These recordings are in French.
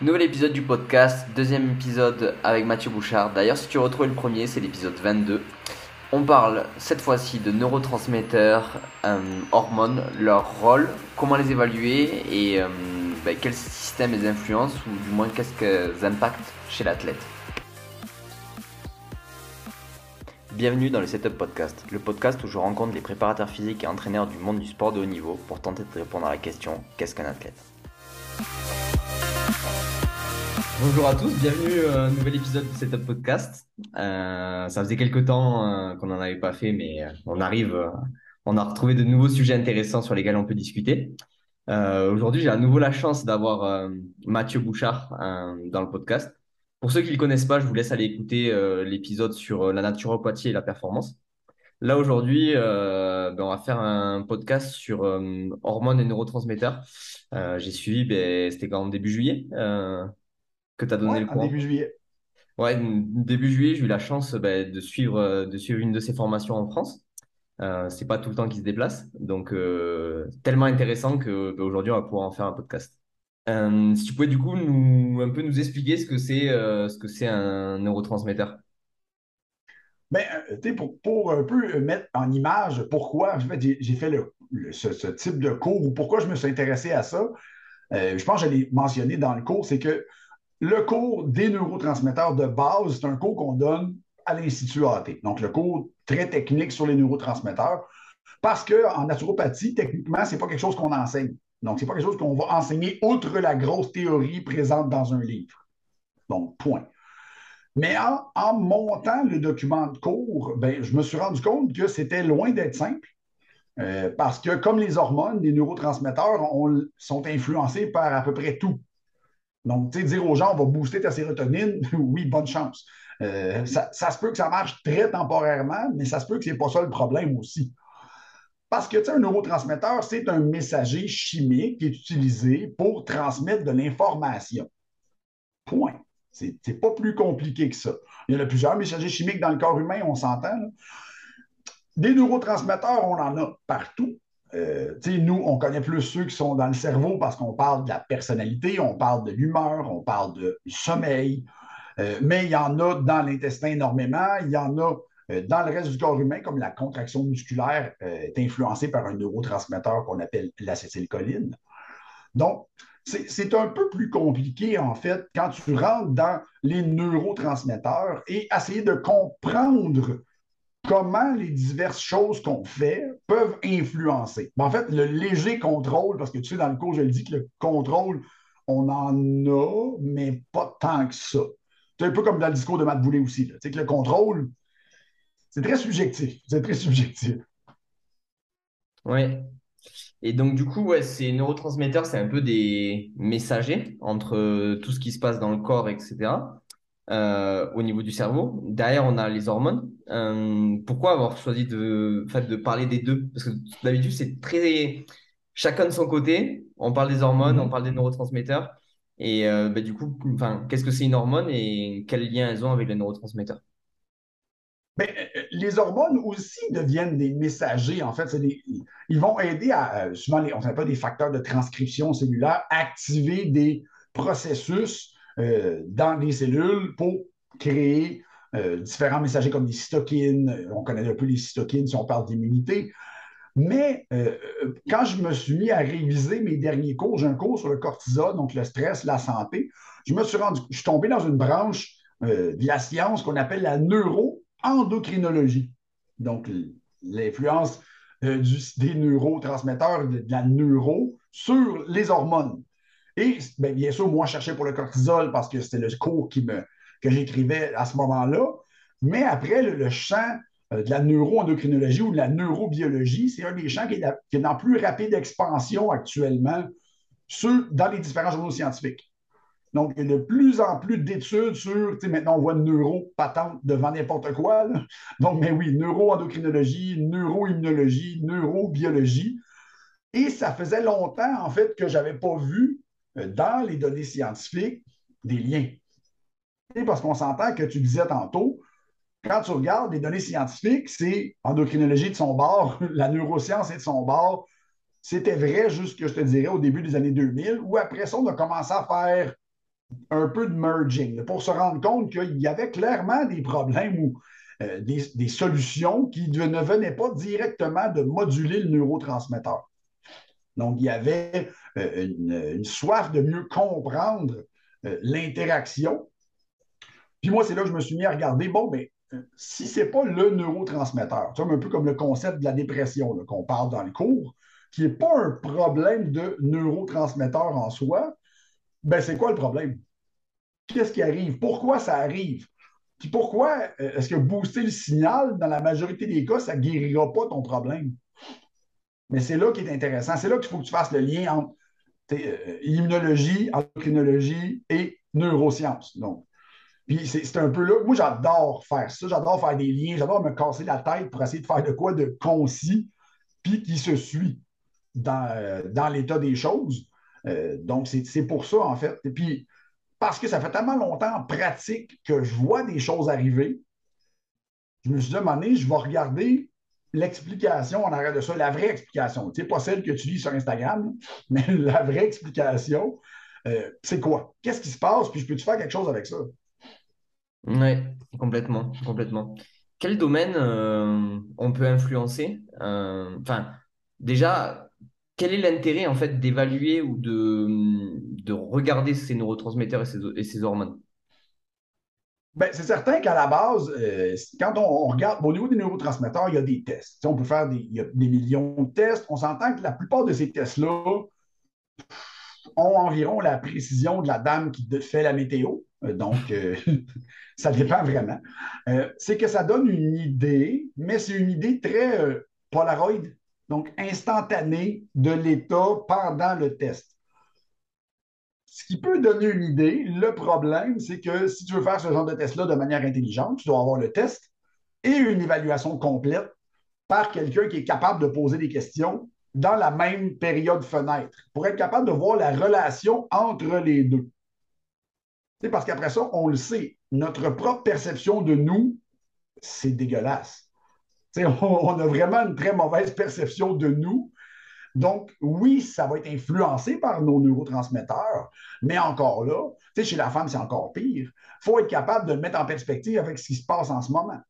Nouvel épisode du podcast, deuxième épisode avec Mathieu Bouchard. D'ailleurs, si tu retrouves le premier, c'est l'épisode 22. On parle cette fois-ci de neurotransmetteurs, euh, hormones, leur rôle, comment les évaluer et euh, ben, quel système les influence ou du moins qu'est-ce qu'elles impactent chez l'athlète. Bienvenue dans le Setup Podcast, le podcast où je rencontre les préparateurs physiques et entraîneurs du monde du sport de haut niveau pour tenter de répondre à la question qu'est-ce qu'un athlète? Bonjour à tous, bienvenue à un nouvel épisode du Setup Podcast. Euh, ça faisait quelques temps euh, qu'on n'en avait pas fait, mais euh, on arrive, on a retrouvé de nouveaux sujets intéressants sur lesquels on peut discuter. Aujourd'hui, j'ai à nouveau la chance d'avoir Mathieu Bouchard dans le podcast. Pour ceux qui ne le connaissent pas, je vous laisse aller écouter l'épisode sur la naturopathie et la performance. Là, aujourd'hui, ben, on va faire un podcast sur hormones et neurotransmetteurs. j'ai suivi, ben, c'était quand début juillet que tu as donné le cours. début juillet. Ouais, début juillet, j'ai eu la chance bah, de, suivre, euh, de suivre une de ces formations en France. Euh, c'est pas tout le temps qu'il se déplace. Donc, euh, tellement intéressant qu'aujourd'hui, bah, on va pouvoir en faire un podcast. Euh, si tu pouvais du coup nous, un peu nous expliquer ce que c'est ce que c'est un neurotransmetteur. Ben, pour, pour un peu mettre en image pourquoi j'ai fait le, ce, ce, type de cours ou pourquoi je me suis intéressé à ça, je pense que je l'ai mentionné dans le cours, c'est que le cours des neurotransmetteurs de base, c'est un cours qu'on donne à l'Institut AT. Donc, le cours très technique sur les neurotransmetteurs. Parce qu'en naturopathie, techniquement, ce n'est pas quelque chose qu'on enseigne. Donc, ce n'est pas quelque chose qu'on va enseigner outre la grosse théorie présente dans un livre. Donc, point. Mais en, montant le document de cours, ben, je me suis rendu compte que c'était loin d'être simple. Euh, parce que comme les hormones, les neurotransmetteurs sont influencés par à peu près tout. Donc, tu sais, dire aux gens, on va booster ta sérotonine, oui, bonne chance. Euh, ça, se peut que ça marche très temporairement, mais ça se peut que ce n'est pas ça le problème aussi. Parce que, tu sais, un neurotransmetteur, c'est un messager chimique qui est utilisé pour transmettre de l'information. Point. C'est pas plus compliqué que ça. Il y a plusieurs messagers chimiques dans le corps humain, on s'entend. Des neurotransmetteurs, on en a partout. Euh, nous, on connaît plus ceux qui sont dans le cerveau parce qu'on parle de la personnalité, on parle de l'humeur, on parle du sommeil, euh, mais il y en a dans l'intestin énormément, il y en a euh, dans le reste du corps humain, comme la contraction musculaire est influencée par un neurotransmetteur qu'on appelle l'acétylcholine. Donc, c'est un peu plus compliqué, en fait, quand tu rentres dans les neurotransmetteurs et essayer de comprendre comment les diverses choses qu'on fait peuvent influencer. en fait, le léger contrôle, parce que tu sais, dans le cours, je le dis que le contrôle, on en a, mais pas tant que ça. C'est un peu comme dans le discours de Matt Boulay aussi. Tu sais que le contrôle, c'est très subjectif. C'est très subjectif. Oui. Et donc, du coup, ces neurotransmetteurs, c'est un peu des messagers entre tout ce qui se passe dans le corps, etc. Euh, au niveau du cerveau. Derrière, on a les hormones. Euh, pourquoi avoir choisi de, de parler des deux? Parce que d'habitude, c'est très chacun de son côté. On parle des hormones, mhm. on parle des neurotransmetteurs. Et euh, bah, du coup, qu'est-ce que c'est une hormone et quel lien elles ont avec les neurotransmetteurs? Mais, ben, les hormones aussi deviennent des messagers. En fait, ils vont aider à, souvent, les, on pas des facteurs de transcription cellulaire, activer des processus euh, dans les cellules pour créer euh, différents messagers comme des cytokines. On connaît un peu les cytokines si on parle d'immunité. Mais euh, quand je me suis mis à réviser mes derniers cours, j'ai un cours sur le cortisol, donc le stress, la santé, je me suis rendu, je suis tombé dans une branche de la science qu'on appelle la neuroendocrinologie. Donc, l'influence des neurotransmetteurs, de la neuro sur les hormones. Et ben, bien sûr, moi, je cherchais pour le cortisol parce que c'était le cours qui me, que j'écrivais à ce moment-là. Mais après, le, champ euh, de la neuroendocrinologie ou de la neurobiologie, c'est un des champs qui est, est en plus rapide expansion actuellement dans les différents journaux scientifiques. Donc, il y a de plus en plus d'études sur, tu sais, maintenant on voit neuro patente devant n'importe quoi. Donc, mais oui, neuroendocrinologie, neuroimmunologie, neurobiologie. Et ça faisait longtemps, en fait, que je n'avais pas vu euh, dans les données scientifiques des liens. Parce qu'on s'entend que tu disais tantôt, quand tu regardes les données scientifiques, c'est endocrinologie de son bord, la neuroscience est de son bord. C'était vrai, juste que je te dirais, au début des années 2000, où après ça, on a commencé à faire un peu de merging pour se rendre compte qu'il y avait clairement des problèmes ou euh, des, solutions qui ne venaient pas directement de moduler le neurotransmetteur. Donc, il y avait euh, une, soif de mieux comprendre euh, l'interaction. Puis moi, c'est là que je me suis mis à regarder, bon, mais si ce n'est pas le neurotransmetteur, tu un peu comme le concept de la dépression qu'on parle dans le cours, qui n'est pas un problème de neurotransmetteur en soi, ben c'est quoi le problème? Qu'est-ce qui arrive? Pourquoi ça arrive? Puis pourquoi euh, est-ce que booster le signal, dans la majorité des cas, ça ne guérira pas ton problème? Mais c'est là qui est intéressant. C'est là qu'il faut que tu fasses le lien entre euh, immunologie, endocrinologie et neurosciences. Donc, puis c'est un peu là. Moi, j'adore faire ça. J'adore faire des liens. J'adore me casser la tête pour essayer de faire de quoi de concis, puis qui se suit dans, euh, dans l'état des choses. donc, c'est pour ça, en fait. Et puis, parce que ça fait tellement longtemps en pratique que je vois des choses arriver, je me suis donné, je vais regarder l'explication en arrière de ça, la vraie explication. Tu sais, pas celle que tu lis sur Instagram, mais la vraie explication, euh, c'est quoi? Qu'est-ce qui se passe? Puis je peux-tu faire quelque chose avec ça? Oui, complètement, complètement. Quel domaine euh, on peut influencer? Euh, enfin, déjà, quel est l'intérêt en fait d'évaluer ou de, de regarder ces neurotransmetteurs et ces, hormones? Ben, c'est certain qu'à la base, euh, quand on, regarde, au niveau des neurotransmetteurs, il y a des tests. on peut faire des, des millions de tests. On s'entend que la plupart de ces tests-là ont environ la précision de la dame qui fait la météo. Euh, donc, euh, ça dépend vraiment. c'est que ça donne une idée, mais c'est une idée très polaroid donc instantané de l'état pendant le test. Ce qui peut donner une idée, le problème, c'est que si tu veux faire ce genre de test-là de manière intelligente, tu dois avoir le test et une évaluation complète par quelqu'un qui est capable de poser des questions dans la même période fenêtre pour être capable de voir la relation entre les deux. C'est parce qu'après ça, on le sait, notre propre perception de nous, c'est dégueulasse. On, a vraiment une très mauvaise perception de nous. Donc, oui, ça va être influencé par nos neurotransmetteurs, mais encore là, chez la femme, c'est encore pire. Il faut être capable de le mettre en perspective avec ce qui se passe en ce moment.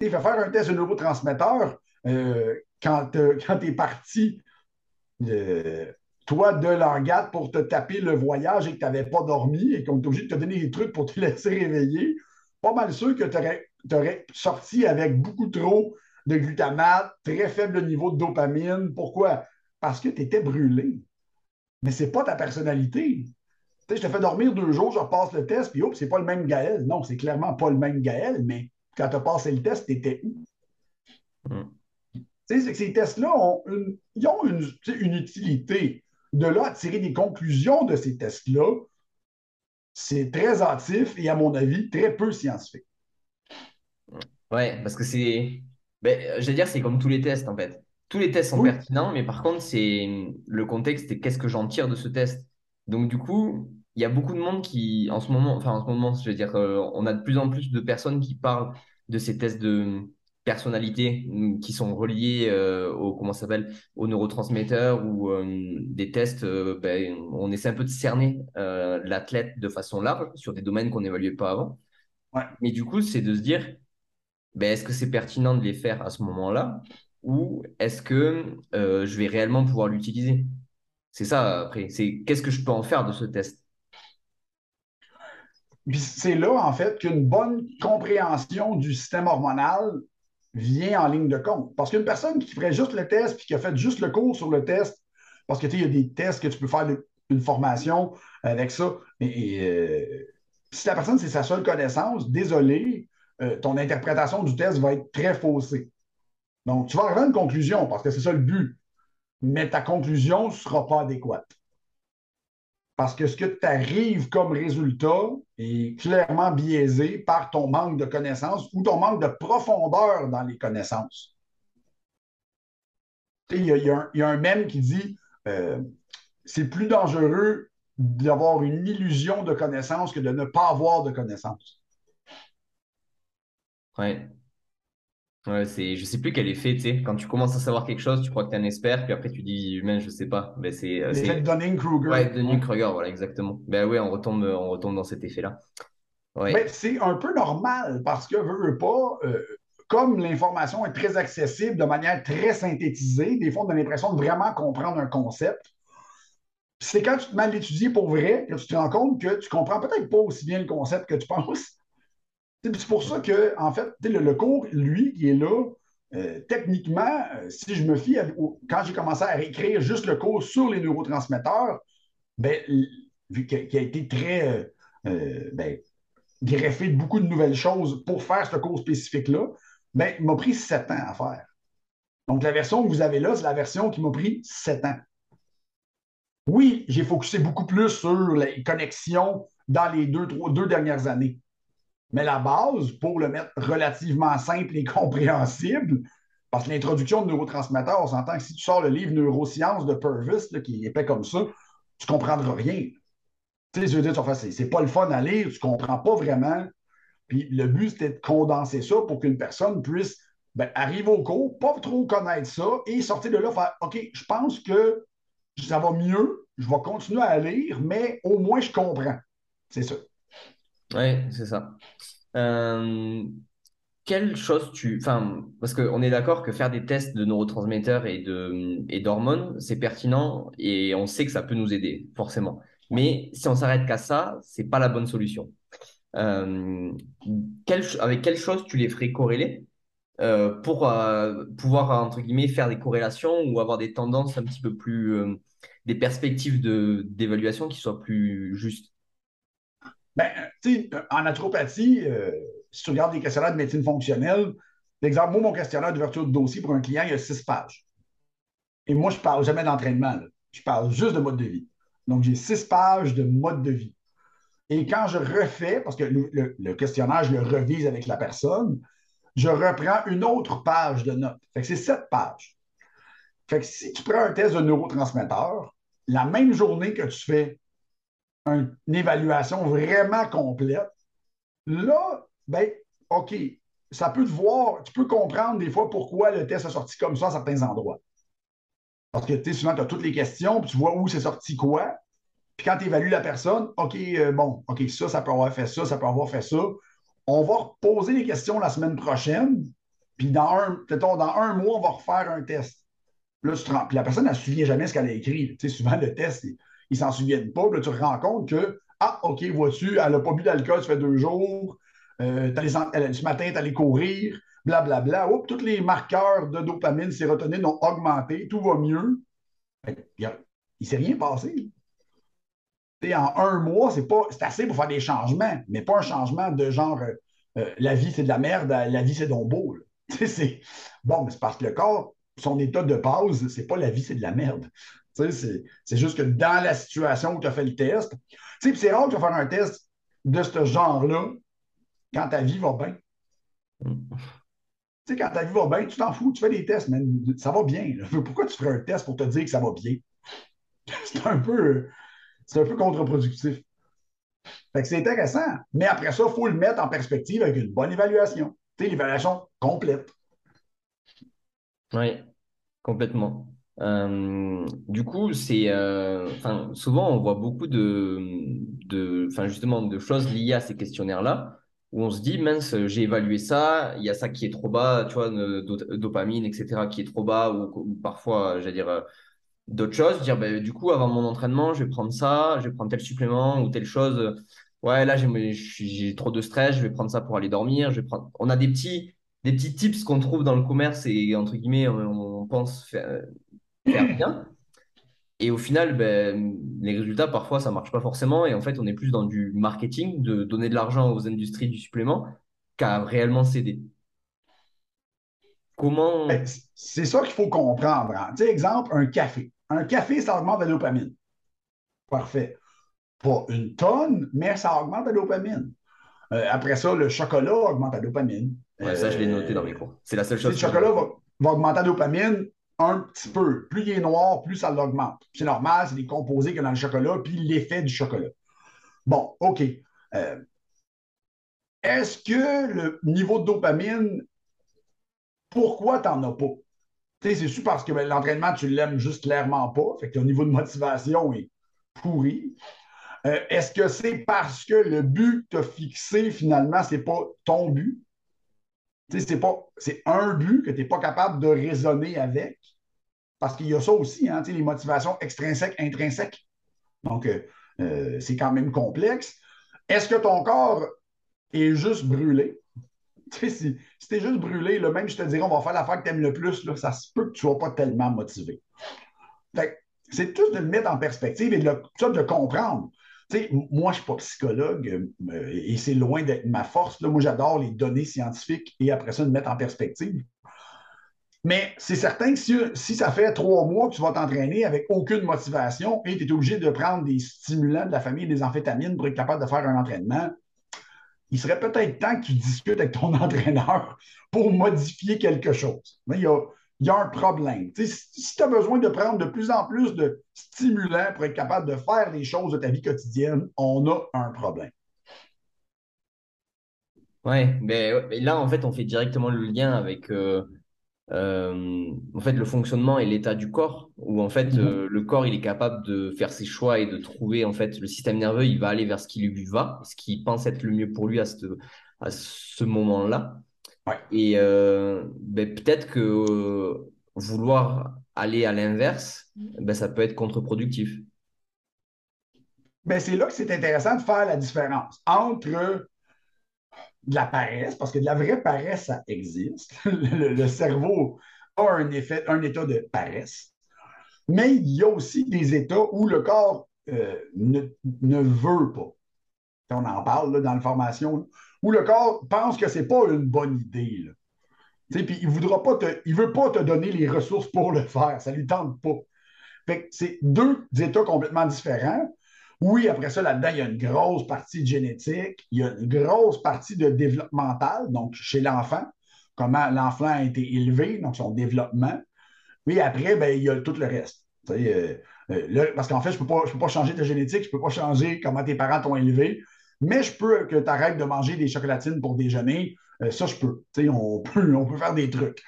Tu fais faire un test de neurotransmetteurs euh, quand, tu es parti, euh, toi, de l'angate pour te taper le voyage et que tu n'avais pas dormi et qu'on est obligé de te donner des trucs pour te laisser réveiller. Pas mal sûr que tu aurais sorti avec beaucoup trop de glutamate, très faible niveau de dopamine. Pourquoi? Parce que tu étais brûlé. Mais ce n'est pas ta personnalité. Je te fais dormir deux jours, je repasse le test, puis hop, c'est pas le même Gaël. Non, c'est clairement pas le même Gaël, mais quand tu as passé le test, tu étais où? Hmm. Tu sais, c'est que ces tests-là ont une, ils ont une, une utilité. De là à tirer des conclusions de ces tests-là, c'est très actif et, à mon avis, très peu scientifique. Ouais, parce que c'est. Ben, je veux dire, c'est comme tous les tests en fait. Tous les tests sont pertinents, mais par contre, c'est le contexte et qu'est-ce que j'en tire de ce test. Donc, du coup, il y a beaucoup de monde qui, en ce moment, enfin, en ce moment, je veux dire, euh, on a de plus en plus de personnes qui parlent de ces tests de personnalité mm, qui sont reliés euh, au, comment s'appelle, aux neurotransmetteurs ou euh, des tests, ben, on essaie un peu de cerner l'athlète de façon large sur des domaines qu'on n'évaluait pas avant. Ouais. Mais du coup, c'est de se dire, ben, est-ce que c'est pertinent de les faire à ce moment-là ou est-ce que euh, je vais réellement pouvoir l'utiliser? C'est ça après. C'est qu'est-ce que je peux en faire de ce test? C'est là, en fait, qu'une bonne compréhension du système hormonal vient en ligne de compte. Parce qu'une personne qui ferait juste le test puis qui a fait juste le cours sur le test, parce que tu il y a des tests que tu peux faire une formation avec ça, et, euh, si la personne, c'est sa seule connaissance, désolé, euh, ton interprétation du test va être très faussée. Donc, tu vas arriver à une conclusion parce que c'est ça le but, mais ta conclusion ne sera pas adéquate. Parce que ce que tu arrives comme résultat est clairement biaisé par ton manque de connaissances ou ton manque de profondeur dans les connaissances. Il y, a un même qui dit euh, c'est plus dangereux d'avoir une illusion de connaissance que de ne pas avoir de connaissance. Ouais. Ouais, c'est, je sais plus quel effet, tu sais. Quand tu commences à savoir quelque chose, tu crois que tu es un expert, puis après tu dis, mais je sais pas. Ben, c'est, euh, L'effet Dunning-Kruger. ouais, Dunning-Kruger, voilà, exactement. Ben ouais, on retombe, on retombe dans cet effet-là. Ben, c'est un peu normal parce que, veux, veux pas, euh, comme l'information est très accessible de manière très synthétisée, des fois on a l'impression de vraiment comprendre un concept. C'est quand tu te mets à l'étudier pour vrai que tu te rends compte que tu comprends peut-être pas aussi bien le concept que tu penses. C'est pour ça que, en fait, le, cours, lui, qui est là, euh, techniquement, euh, si je me fie, quand j'ai commencé à écrire juste le cours sur les neurotransmetteurs, ben, vu qui a été très euh, ben, greffé de beaucoup de nouvelles choses pour faire ce cours spécifique-là, ben, il m'a pris sept ans à faire. Donc, la version que vous avez là, c'est la version qui m'a pris sept ans. Oui, j'ai focusé beaucoup plus sur les connexions dans les deux, trois, deux dernières années. Mais la base, pour le mettre relativement simple et compréhensible, parce que l'introduction de neurotransmetteurs, on s'entend que si tu sors le livre Neurosciences de Purvis, qui est épais comme ça, tu ne comprendras rien. Tu sais, je veux dire, c'est pas le fun à lire, tu ne comprends pas vraiment. Puis le but, c'était de condenser ça pour qu'une personne puisse ben, arriver au cours, pas trop connaître ça et sortir de là, faire OK, je pense que ça va mieux, je vais continuer à lire, mais au moins je comprends. C'est ça. Ouais, c'est ça. Euh, quelle chose tu... Enfin, parce qu'on est d'accord que faire des tests de neurotransmetteurs et de, et d'hormones, c'est pertinent et on sait que ça peut nous aider, forcément. Mais si on s'arrête qu'à ça, c'est pas la bonne solution. Euh, avec quelle chose tu les ferais corréler euh, pour pouvoir, entre guillemets, faire des corrélations ou avoir des tendances un petit peu plus... des perspectives d'évaluation qui soient plus justes? Ben, tu sais, en naturopathie, euh, si tu regardes des questionnaires de médecine fonctionnelle, l'exemple, moi, mon questionnaire d'ouverture de dossier pour un client, il y a six pages. Et moi, je ne parle jamais d'entraînement. Je parle juste de mode de vie. Donc, j'ai six pages de mode de vie. Et quand je refais, parce que le, le- questionnaire, je le revise avec la personne, je reprends une autre page de notes. Fait que c'est sept pages. Fait que si tu prends un test de neurotransmetteur, la même journée que tu fais une évaluation vraiment complète, là, ben, OK, ça peut te voir, tu peux comprendre des fois pourquoi le test est sorti comme ça à certains endroits. Parce que tu sais, souvent, tu as toutes les questions, puis tu vois où c'est sorti quoi. Puis quand tu évalues la personne, OK, euh, bon, OK, ça, ça peut avoir fait ça, ça peut avoir fait ça. On va reposer les questions la semaine prochaine, puis dans un, peut-être dans un mois, on va refaire un test. Là, tu te rends- puis la personne, elle ne se souvient jamais ce qu'elle a écrit. Tu sais, souvent, le test, ils s'en souviennent pas. Puis tu te rends compte que, ah, OK, vois-tu, elle n'a pas bu d'alcool, ça fait deux jours. Euh, ce matin, tu allé courir, blablabla. Oups, tous les marqueurs de dopamine, sérotonine ont augmenté, tout va mieux. Il ne s'est rien passé. En un mois, c'est assez pour faire des changements, mais pas un changement de genre euh, euh, la vie c'est de la merde, la vie c'est donc beau. bon, mais c'est parce que le corps, son état de base, c'est pas la vie c'est de la merde. C'est, juste que dans la situation où tu as fait le test, c'est rare que tu vas faire un test de ce genre-là quand ta vie va bien. Quand ta vie va bien, tu t'en fous, tu fais des tests, mais ça va bien. Pourquoi tu ferais un test pour te dire que ça va bien? C'est un peu, peu contre-productif. C'est intéressant. Mais après ça, il faut le mettre en perspective avec une bonne évaluation. L'évaluation complète. Oui, complètement. Euh, du coup, c'est, euh, souvent on voit beaucoup de, de, justement, de choses liées à ces questionnaires-là, où on se dit, mince, j'ai évalué ça, il y a ça qui est trop bas, tu vois, dopamine, etc., qui est trop bas, ou, parfois, j'allais dire, euh, d'autres choses, dire, ben, du coup, avant mon entraînement, je vais prendre ça, je vais prendre tel supplément ou telle chose. Ouais, là, j'ai j'ai trop de stress, je vais prendre ça pour aller dormir. Je vais prendre... On a des petits, des petits tips qu'on trouve dans le commerce et, entre guillemets, on, on pense faire, faire bien. Et au final, ben, les résultats, parfois, ça marche pas forcément. Et en fait, on est plus dans du marketing, de donner de l'argent aux industries du supplément, qu'à réellement s'aider. Ben, Comment... C'est ça qu'il faut comprendre. hein. Tu sais, exemple, un café. Un café, ça augmente la dopamine. Parfait. Pas une tonne, mais ça augmente la dopamine. Euh, après ça, le chocolat augmente la dopamine. Ouais, ça, je l'ai noté dans mes Euh, cours. C'est la seule chose le chocolat va augmenter la dopamine un petit peu. Plus il est noir, plus ça l'augmente. C'est normal, c'est des composés a dans le chocolat, puis l'effet du chocolat. Bon, OK. Euh, Est-ce que le niveau de dopamine pourquoi tu n'en as pas? C'est sûr parce que ben, l'entraînement, tu l'aimes juste clairement pas. Fait que ton niveau de motivation est pourri? Euh, est-ce que c'est parce que le but que tu as fixé, finalement, ce n'est pas ton but? C'est c'est un but que tu n'es pas capable de raisonner avec? Parce qu'il y a ça aussi, hein, les motivations extrinsèques, intrinsèques. Donc, euh, euh, c'est quand même complexe. Est-ce que ton corps est juste brûlé? si, si tu es juste brûlé, là, même je te dirais, on va faire l'affaire que tu aimes le plus, là, ça se peut que tu ne sois pas tellement motivé. c'est tout de le mettre en perspective et de, de comprendre. moi, je ne suis pas psychologue euh, et c'est loin d'être ma force. Moi, j'adore les données scientifiques et après ça, de mettre en perspective. Mais c'est certain que si, ça fait trois mois que tu vas t'entraîner avec aucune motivation et tu es obligé de prendre des stimulants de la famille, des amphétamines pour être capable de faire un entraînement, il serait peut-être temps que tu discutes avec ton entraîneur pour modifier quelque chose. Mais il y a, un problème. si tu as besoin de prendre de plus en plus de stimulants pour être capable de faire les choses de ta vie quotidienne, on a un problème. Oui, mais, là, en fait, on fait directement le lien avec euh, en fait, le fonctionnement et l'état du corps, où en fait, mhm. euh, le corps, il est capable de faire ses choix et de trouver, en fait, le système nerveux, il va aller vers ce qui lui va, ce qui pense être le mieux pour lui à ce, à ce moment-là. Et euh, ben, peut-être que vouloir aller à l'inverse, ben, ça peut être contre-productif. Ben, c'est là que c'est intéressant de faire la différence entre de la paresse, parce que de la vraie paresse, ça existe. le, cerveau a un effet, un état de paresse. Mais il y a aussi des états où le corps euh, ne, veut pas. On en parle dans la formation, où le corps pense que ce n'est pas une bonne idée. Puis il ne veut pas te donner les ressources pour le faire. Ça ne lui tente pas. c'est deux états complètement différents. Oui, après ça, là-dedans, il y a une grosse partie de génétique, il y a une grosse partie de développemental, donc chez l'enfant, comment l'enfant a été élevé, donc son développement. Oui, après, ben, il y a tout le reste. Euh, euh, parce qu'en fait, je ne peux, peux, pas changer ta génétique, je ne peux pas changer comment tes parents t'ont élevé, mais je peux que tu arrêtes de manger des chocolatines pour déjeuner. Euh, ça, je peux. On peut. On peut faire des trucs.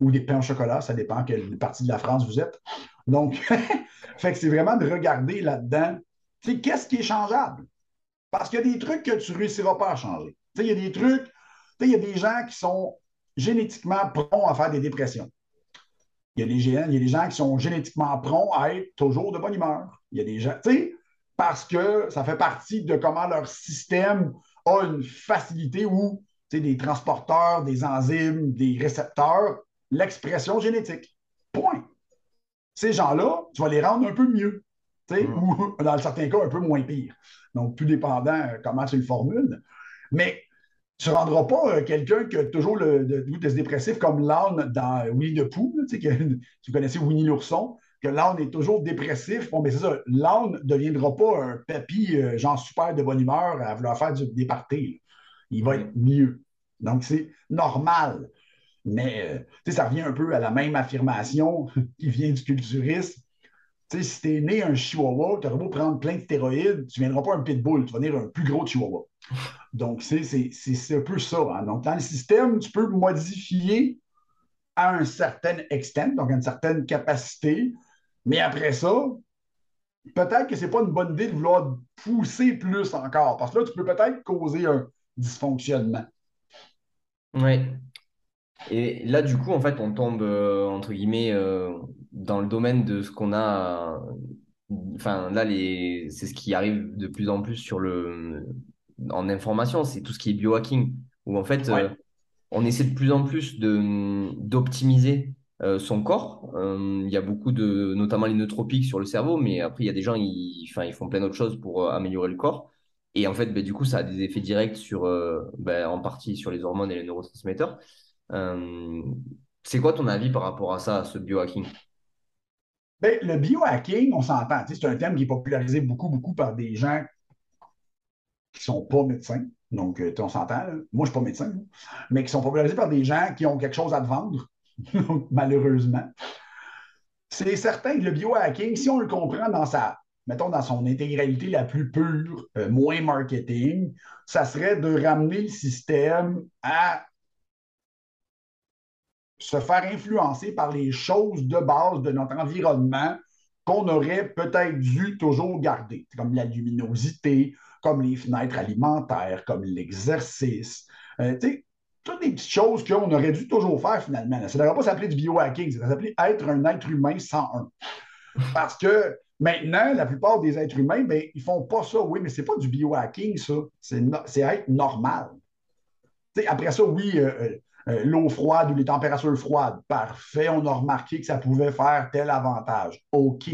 ou des pains au chocolat, ça dépend quelle partie de la France vous êtes. Donc, c'est vraiment de regarder là-dedans qu'est-ce qui est changeable? Parce qu'il y a des trucs que tu ne réussiras pas à changer. Il y a des trucs, il y a des gens qui sont génétiquement prompts à faire des dépressions. Il y, a des, il y a des gens qui sont génétiquement prompts à être toujours de bonne humeur. Il y a des gens, tu sais, parce que ça fait partie de comment leur système a une facilité où des transporteurs, des enzymes, des récepteurs, l'expression génétique. Point. Ces gens-là, tu vas les rendre un peu mieux. Mm. ou dans certains cas, un peu moins pire. Donc, tout dépendant euh, comment tu le formules. Mais tu ne rendras pas euh, quelqu'un qui a toujours le, de, dépressif comme l'âne dans Winnie the Pooh, tu, tu connaissais Winnie l'ourson, que l'âne est toujours dépressif. Bon, mais c'est ça, l'âne ne deviendra pas un papy, euh, genre super de bonne humeur à vouloir faire du départé. Il va être mieux. Donc, c'est normal. Mais ça revient un peu à la même affirmation qui vient du culturiste si tu es né un chihuahua, tu aurais beau prendre plein de stéroïdes, tu ne viendras pas un pitbull, tu vas devenir un plus gros chihuahua. Donc, c'est un peu ça. Hein. Donc, dans le système, tu peux modifier à un certain extent, donc à une certaine capacité, mais après ça, peut-être que ce n'est pas une bonne idée de vouloir pousser plus encore, parce que là, tu peux peut-être causer un dysfonctionnement. Oui. Et là, du coup, en fait, on tombe, euh, entre guillemets, euh, dans le domaine de ce qu'on a. Enfin, là, les... c'est ce qui arrive de plus en plus sur le... en information, c'est tout ce qui est biohacking, où en fait, euh, on essaie de plus en plus de... d'optimiser son corps. Il y a beaucoup de, notamment les nootropiques sur le cerveau, mais après, il y a des gens, ils, enfin, ils font plein d'autres choses pour améliorer le corps. Et en fait, ben, du coup, ça a des effets directs sur, ben, en partie sur les hormones et les neurotransmetteurs. Euh, c'est quoi ton avis par rapport à ça, à ce biohacking? Ben, le biohacking, on s'entend. C'est un thème qui est popularisé beaucoup, beaucoup par des gens qui ne sont pas médecins. Donc, euh, on s'entend. Moi, je ne suis pas médecin, mais qui sont popularisés par des gens qui ont quelque chose à te vendre, malheureusement. C'est certain que le biohacking, si on le comprend dans sa, mettons, dans son intégralité la plus pure, euh, moins marketing, ça serait de ramener le système à se faire influencer par les choses de base de notre environnement qu'on aurait peut-être dû toujours garder, comme la luminosité, comme les fenêtres alimentaires, comme l'exercice. Euh, toutes les petites choses qu'on aurait dû toujours faire finalement. Ça ne devrait pas s'appeler du biohacking, ça devrait s'appeler être un être humain 101. Parce que maintenant, la plupart des êtres humains, ben, ils ne font pas ça. Oui, mais ce n'est pas du biohacking, ça. C'est être normal. après ça, oui, euh, euh, l'eau froide ou les températures froides, parfait, on a remarqué que ça pouvait faire tel avantage. OK.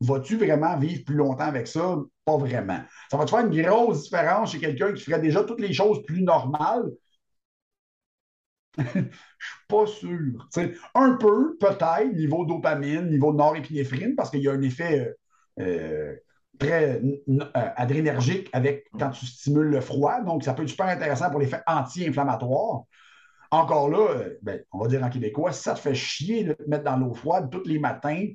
Vas-tu vraiment vivre plus longtemps avec ça? Pas vraiment. Ça va te faire une grosse différence chez quelqu'un qui ferait déjà toutes les choses plus normales, je ne suis pas sûr. un peu, peut-être, niveau dopamine, niveau norépinéphrine, parce qu'il y a un effet euh, euh, très adrénergique avec quand tu stimules le froid. Donc, ça peut être super intéressant pour l'effet anti-inflammatoire. Encore là, ben, on va dire en québécois, si ça te fait chier de te mettre dans l'eau froide tous les matins,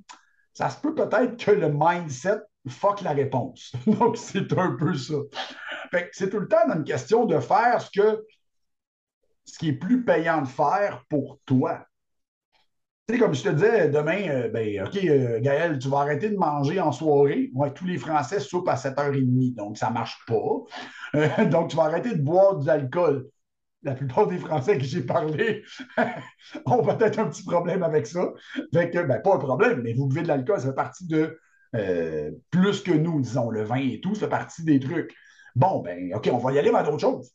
ça se peut peut-être que le mindset fuck la réponse. Donc, c'est un peu ça. c'est tout le temps une question de faire ce que ce qui est plus payant de faire pour toi. Tu sais, comme je te disais, demain, euh, ben, OK, euh, Gaël, tu vas arrêter de manger en soirée. Tous les Français soupent à 7h30, donc ça ne marche pas. Euh, donc, tu vas arrêter de boire de l'alcool. La plupart des Français que j'ai parlé ont peut-être un petit problème avec ça. Fait que, ben, pas un problème, mais vous buvez de l'alcool, ça fait partie de plus que nous, disons, le vin et tout, ça fait partie des trucs. Bon, ben, OK, on va y aller vers d'autres choses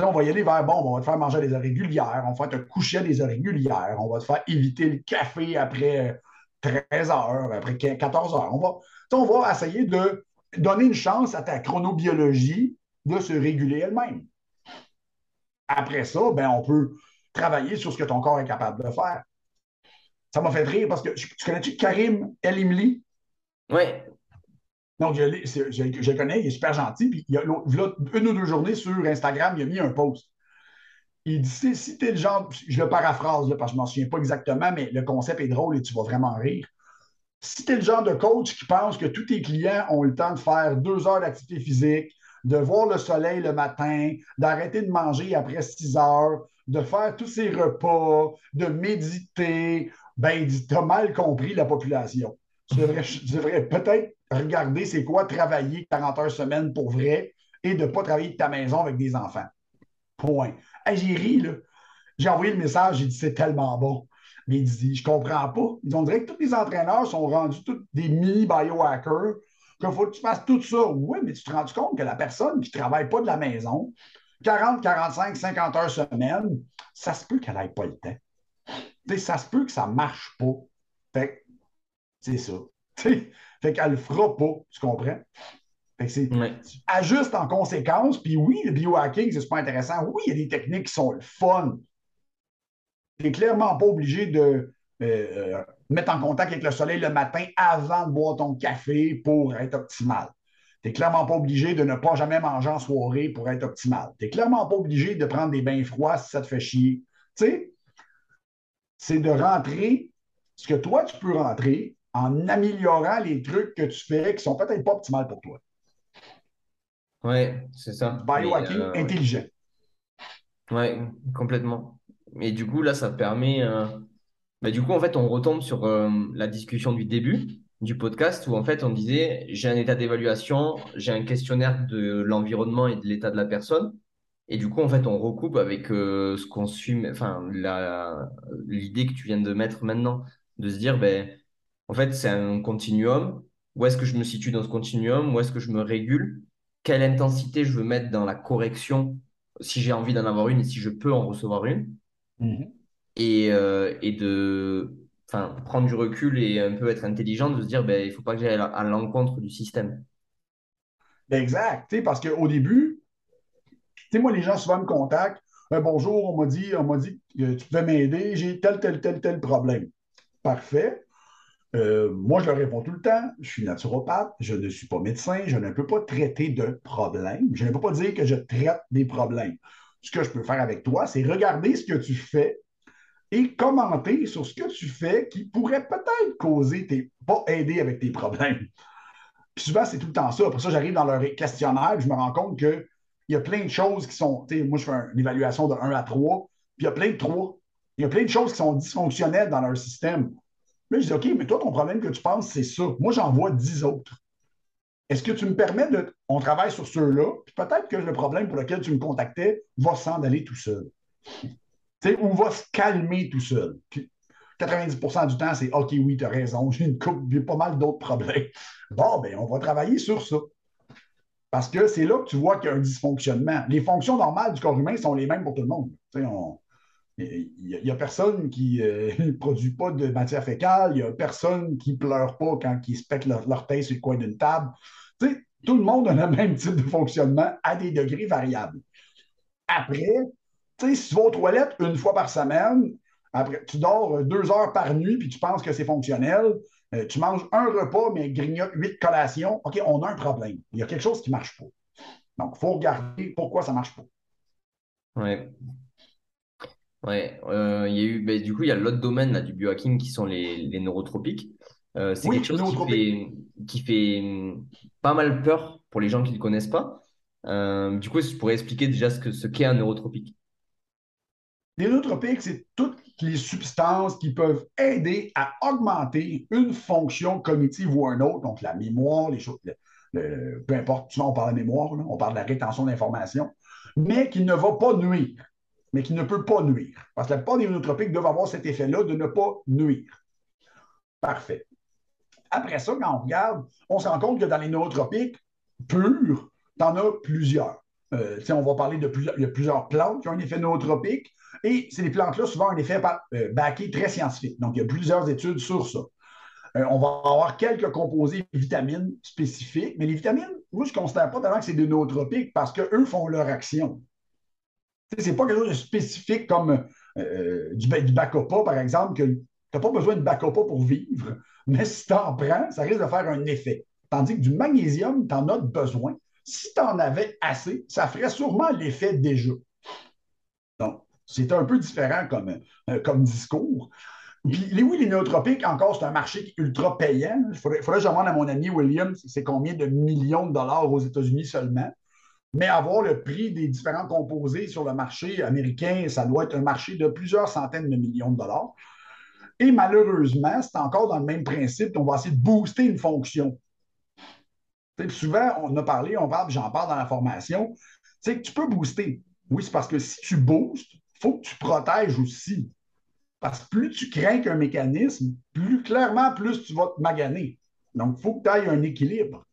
on va y aller vers, bon, on va te faire manger des heures régulières, on va te coucher à des heures régulières, on va te faire éviter le café après 13 heures, après 14 heures. On va, on va essayer de donner une chance à ta chronobiologie de se réguler elle-même. Après ça, ben, on peut travailler sur ce que ton corps est capable de faire. Ça m'a fait rire parce que tu connais-tu Karim Elimli? Oui, donc, je, le connais, il est super gentil. Puis, il y a, une ou deux journées sur Instagram, il a mis un post. Il dit si tu es le genre, je le paraphrase parce que je ne m'en souviens pas exactement, mais le concept est drôle et tu vas vraiment rire. Si tu es le genre de coach qui pense que tous tes clients ont le temps de faire deux heures d'activité physique, de voir le soleil le matin, d'arrêter de manger après six heures, de faire tous ces repas, de méditer, ben, tu as mal compris la population. Tu devrais peut-être regarder c'est quoi travailler 40 heures semaine pour vrai et de ne pas travailler de ta maison avec des enfants. Point. j'ai ri, là. J'ai envoyé le message, j'ai dit c'est tellement bon. Mais il dit, je comprends pas. Ils ont dit que tous les entraîneurs sont rendus tous des mini biohackers, qu'il faut que tu fasses tout ça. Oui, mais tu te rends compte que la personne qui ne travaille pas de la maison, 40, 45, 50 heures semaine, ça se peut qu'elle n'ait pas le temps. ça se peut que ça ne marche pas. Fait c'est ça. Fait qu'elle le fera pas, tu comprends? Fait que c'est, ajuste en conséquence, puis oui, le biohacking, c'est super intéressant. Oui, il y a des techniques qui sont le fun. Tu n'es clairement pas obligé de euh, euh, mettre en contact avec le soleil le matin avant de boire ton café pour être optimal. Tu n'es clairement pas obligé de ne pas jamais manger en soirée pour être optimal. Tu n'es clairement pas obligé de prendre des bains froids si ça te fait chier. Tu sais, c'est de rentrer ce que toi, tu peux rentrer en améliorant les trucs que tu fais qui sont peut-être pas optimales pour toi. Oui, c'est ça. Biohacking euh, intelligent. Oui, complètement. Et du coup, là, ça permet. Euh, bah, du coup, en fait, on retombe sur euh, la discussion du début du podcast où, en fait, on disait j'ai un état d'évaluation, j'ai un questionnaire de l'environnement et de l'état de la personne. Et du coup, en fait, on recoupe avec ce qu'on suit, enfin, l'idée que tu viens de mettre maintenant, de se dire, ben, en fait, c'est un continuum. Où est-ce que je me situe dans ce continuum? Où est-ce que je me régule? Quelle intensité je veux mettre dans la correction si j'ai envie d'en avoir une et si je peux en recevoir une? Mm-hmm. Et, euh, et de prendre du recul et un peu être intelligent, de se dire, ben, il ne faut pas que j'aille à l'encontre du système. Exact. parce qu'au début, moi, les gens souvent me contactent. Euh, bonjour, on m'a dit, on m'a dit tu pouvais m'aider, j'ai tel, tel, tel, tel problème. Parfait. Euh, moi, je leur réponds tout le temps, je suis naturopathe, je ne suis pas médecin, je ne peux pas traiter de problèmes, je ne peux pas dire que je traite des problèmes. Ce que je peux faire avec toi, c'est regarder ce que tu fais et commenter sur ce que tu fais qui pourrait peut-être causer tes, pas aider avec tes problèmes. Puis souvent, c'est tout le temps ça. Pour ça, j'arrive dans leur questionnaire, je me rends compte qu'il y a plein de choses qui sont, moi, je fais une évaluation de 1 à 3, puis il y a plein de 3. Il y a plein de choses qui sont dysfonctionnelles dans leur système. Là, je dis, OK, mais toi, ton problème que tu penses, c'est ça. Moi, j'en vois dix autres. Est-ce que tu me permets de. On travaille sur ceux-là, puis peut-être que le problème pour lequel tu me contactais va s'en aller tout seul. Ou va se calmer tout seul. 90% du temps, c'est OK, oui, tu as raison, j'ai une coupe, j'ai pas mal d'autres problèmes. Bon, ben, on va travailler sur ça. Parce que c'est là que tu vois qu'il y a un dysfonctionnement. Les fonctions normales du corps humain sont les mêmes pour tout le monde. Il n'y a, personne qui euh, ne produit pas de matière fécale, il n'y a personne qui pleure pas quand ils se pètent leur, tête sur le coin d'une table. tout le monde a le même type de fonctionnement à des degrés variables. Après, si tu vas aux toilettes une fois par semaine, après, tu dors euh, deux heures par nuit puis tu penses que c'est fonctionnel. Euh, tu manges un repas, mais grignote huit collations. OK, on a un problème. Il y a quelque chose qui ne marche pas. Donc, il faut regarder pourquoi ça ne marche pas. Oui. Ouais, euh, il y a eu, ben, du coup, il y a l'autre domaine là, du biohacking qui sont les, neurotropiques. c'est quelque chose qui fait, qui fait, hum, pas mal peur pour les gens qui ne le connaissent pas. du coup, je pourrais expliquer déjà ce qu'est ce qu'est un neurotropique. Les neurotropiques, c'est toutes les substances qui peuvent aider à augmenter une fonction cognitive ou un autre, donc la mémoire, les choses, peu importe, souvent on parle de mémoire, on parle de la rétention d'informations, mais qui ne va pas nuire, mais qui ne peut pas nuire. Parce que la plupart des neurotropiques doivent avoir cet effet-là de ne pas nuire. Parfait. Après ça, quand on regarde, on se rend compte que dans les neurotropiques purs, tu en as plusieurs. Euh, on va parler de plusieurs, plusieurs plantes qui ont un effet neurotropique. Et ces plantes-là, souvent, ont un effet euh, baqué très scientifique. Donc, il y a plusieurs études sur ça. Euh, on va avoir quelques composés vitamines spécifiques, mais les vitamines, moi, je ne considère pas tellement que c'est des nootropiques parce qu'eux font leur action. Ce n'est pas quelque chose de spécifique comme euh, du, du bacopa, par exemple, que tu n'as pas besoin de bacopa pour vivre, mais si tu en prends, ça risque de faire un effet. Tandis que du magnésium, tu en as besoin. Si tu en avais assez, ça ferait sûrement l'effet déjà. Donc, c'est un peu différent comme, euh, comme discours. Puis, oui, les néotropiques, encore, c'est un marché ultra payant. Il faudrait, que je demande à mon ami William c'est combien de millions de dollars aux États-Unis seulement. Mais avoir le prix des différents composés sur le marché américain, ça doit être un marché de plusieurs centaines de millions de dollars. Et malheureusement, c'est encore dans le même principe qu'on va essayer de booster une fonction. souvent, on a parlé, on parle, j'en parle dans la formation, c'est que tu peux booster. Oui, c'est parce que si tu boostes, faut que tu protèges aussi. Parce que plus tu crains qu'un mécanisme, plus clairement, plus tu vas te maganer. Donc, il faut que tu ailles un équilibre.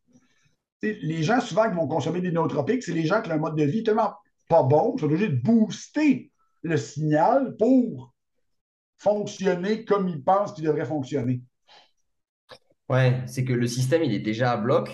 les gens, souvent, qui vont consommer des nootropiques, c'est les gens qui ont un mode de vie tellement pas bon, ils sont obligés de booster le signal pour fonctionner comme ils pensent qu'il devrait fonctionner. Ouais, c'est que le système, il est déjà à bloc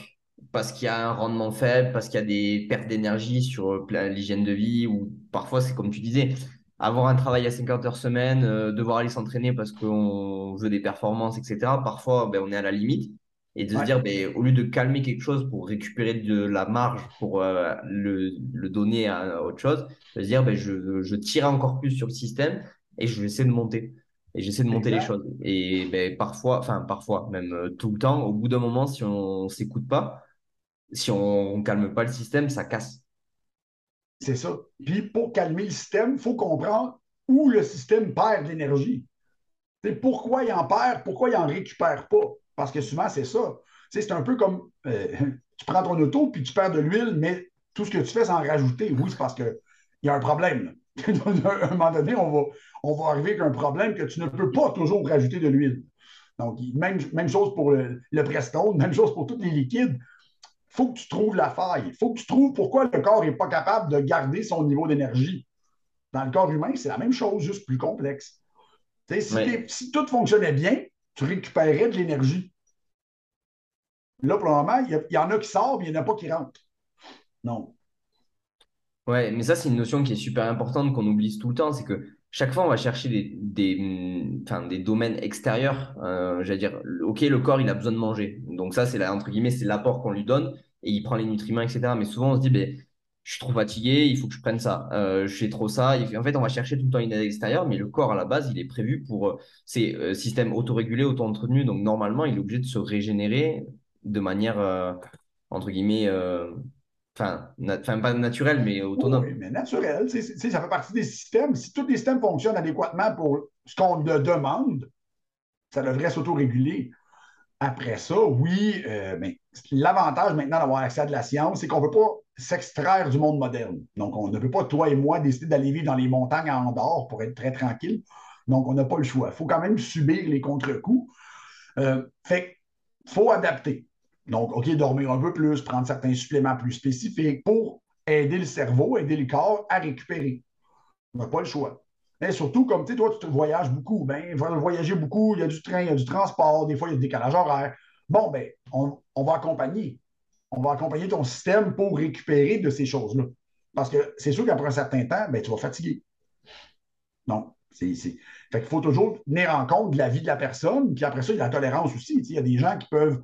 parce qu'il y a un rendement faible, parce qu'il y a des pertes d'énergie sur l'hygiène de vie, ou parfois, c'est comme tu disais, avoir un travail à 50 heures semaine, euh, devoir aller s'entraîner parce qu'on veut des performances, etc. Parfois, ben, on est à la limite. Et de se dire, ben, au lieu de calmer quelque chose pour récupérer de la marge, pour euh, le, le, donner à autre chose, de se dire, ben, je, je, tire encore plus sur le système et je vais essayer de monter. Et j'essaie de monter les choses. Et ben, parfois, enfin parfois, même euh, tout le temps, au bout d'un moment, si on ne s'écoute pas, si on ne calme pas le système, ça casse. C'est ça. Puis pour calmer le système, il faut comprendre où le système perd de l'énergie. Pourquoi il en perd, pourquoi il n'en récupère pas? Parce que souvent, c'est ça. C'est un peu comme euh, tu prends ton auto puis tu perds de l'huile, mais tout ce que tu fais, c'est en rajouter. Oui, c'est parce qu'il y a un problème. à un moment donné, on va, arriver avec un problème que tu ne peux pas toujours rajouter de l'huile. Donc, même, chose pour le, le même chose pour tous les liquides faut que tu trouves la faille. Il faut que tu trouves pourquoi le corps n'est pas capable de garder son niveau d'énergie. Dans le corps humain, c'est la même chose, juste plus complexe. Si, tout fonctionnait bien, tu récupérerais de l'énergie. Là, pour le moment, il y, en a qui sortent, mais il n'y en a pas qui rentrent. Non. Ouais, mais ça, c'est une notion qui est super importante qu'on oublie tout le temps. C'est que chaque fois, on va chercher des, domaines extérieurs. Euh, j'allais dire, OK, le corps, il a besoin de manger. Donc ça, c'est entre guillemets, c'est l'apport qu'on lui donne et il prend les nutriments, etc. Mais souvent, on se dit, ben, je suis trop fatigué, il faut que je prenne ça. Euh, je fais trop ça. En fait, on va chercher tout le temps une aide extérieure, mais le corps, à la base, il est prévu pour euh, ces euh, systèmes autorégulés, auto-entretenus. Donc, normalement, il est obligé de se régénérer de manière, entre guillemets, enfin, pas naturel, mais autonome. Oui, mais naturel. ça fait partie des systèmes. Si tous les systèmes fonctionnent adéquatement pour ce qu'on demande, ça devrait s'autoréguler. Après ça, oui, euh, mais l'avantage maintenant d'avoir accès à de la science, c'est qu'on ne peut pas s'extraire du monde moderne. Donc, on ne peut pas, toi et moi, décider d'aller vivre dans les montagnes en Andorre pour être très tranquille. Donc, on n'a pas le choix. Il faut quand même subir les contre-coups. Euh, fait faut adapter. Donc, OK, dormir un peu plus, prendre certains suppléments plus spécifiques pour aider le cerveau, aider le corps à récupérer. On n'a pas le choix. Et surtout, comme tu sais, toi, tu voyages beaucoup, ben, voyager beaucoup, il y a du train, il y a du transport, des fois, il y a des décalages horaires. Bon, ben, on, va accompagner. On va accompagner ton système pour récupérer de ces choses-là. Parce que c'est sûr qu'après un certain temps, ben, tu vas fatiguer. Donc, c'est. Fait qu'il faut toujours tenir en compte de la vie de la personne, puis après ça, il y a la tolérance aussi. Il y a des gens qui peuvent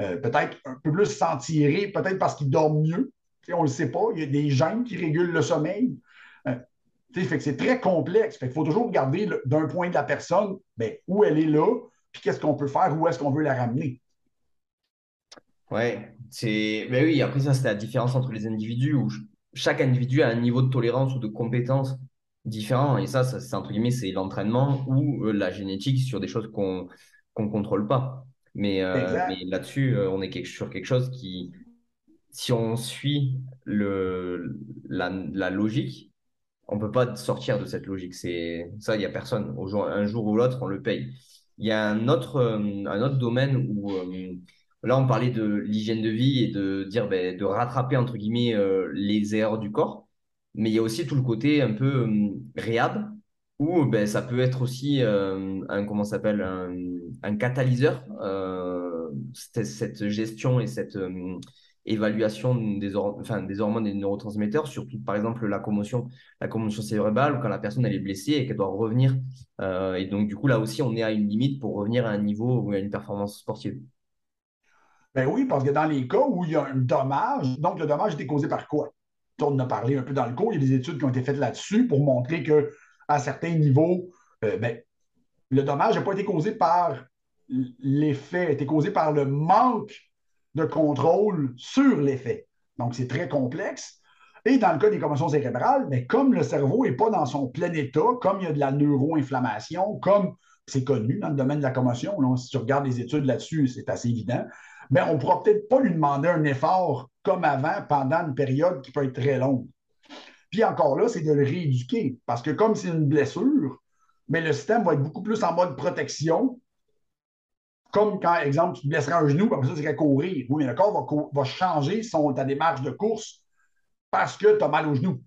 euh, peut-être un peu plus s'en tirer, peut-être parce qu'ils dorment mieux. on ne le sait pas. Il y a des gènes qui régulent le sommeil. Euh, c'est très complexe. Qu'il faut toujours regarder d'un point de la personne ben, où elle est là, puis qu'est-ce qu'on peut faire, où est-ce qu'on veut la ramener. C'est. Ben oui, après ça, c'est la différence entre les individus où chaque individu a un niveau de tolérance ou de compétence différent. Et ça, ça c'est entre guillemets, c'est l'entraînement ou euh, la génétique sur des choses qu'on ne contrôle pas. Mais, euh, là-dessus, euh, on est sur quelque chose qui, si on suit le, la, logique, on ne peut pas sortir de cette logique. C'est ça, il n'y a personne. un jour ou l'autre, on le paye. Il y a un autre, euh, un autre domaine où là, on parlait de l'hygiène de vie et de dire ben, de rattraper entre guillemets les erreurs du corps. Mais il y a aussi tout le côté un peu réhab ou ben, ça peut être aussi euh, un, comment s'appelle, un, un, catalyseur, euh, cette, gestion et cette euh, évaluation des, enfin, des hormones et des neurotransmetteurs, surtout par exemple la commotion, la commotion cérébrale, ou quand la personne elle est blessée et qu'elle doit revenir. et donc du coup, là aussi, on est à une limite pour revenir à un niveau ou à une performance sportive. Ben oui, parce que dans les cas où il y a un dommage, donc le dommage était causé par quoi? On en a parlé un peu dans le cours, il y a des études qui ont été faites là-dessus pour montrer que à certains niveaux, euh, ben, le dommage n'a pas été causé par l'effet, a été causé par le manque de contrôle sur l'effet. Donc, c'est très complexe. Et dans le cas des commotions cérébrales, mais ben, comme le cerveau n'est pas dans son plein état, comme il y a de la neuroinflammation, comme c'est connu dans le domaine de la commotion, si tu regardes les études là-dessus, c'est assez évident, mais ben, on ne pourra peut-être pas lui demander un effort comme avant pendant une période qui peut être très longue. Puis encore là, c'est de le rééduquer. Parce que comme c'est une blessure, mais le système va être beaucoup plus en mode protection. Comme quand, exemple, tu te blesserais un genou, après ça, tu irais courir. Oui, mais le corps va, changer son, ta démarche de course parce que tu as mal au genou.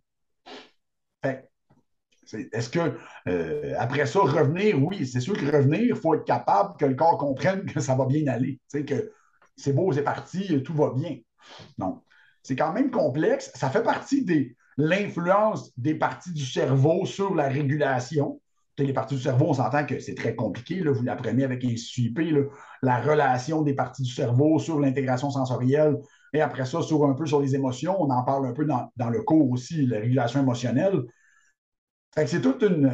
Est-ce que, euh, après ça, revenir, oui, c'est sûr que revenir, il faut être capable que le corps comprenne que ça va bien aller. que c'est beau, c'est parti, tout va bien. Non. C'est quand même complexe. Ça fait partie des, l'influence des parties du cerveau sur la régulation. Les parties du cerveau, on s'entend que c'est très compliqué. Vous l'apprenez avec un SUP, la relation des parties du cerveau sur l'intégration sensorielle. Et après ça, sur un peu sur les émotions, on en parle un peu dans, le cours aussi, la régulation émotionnelle. c'est toute une,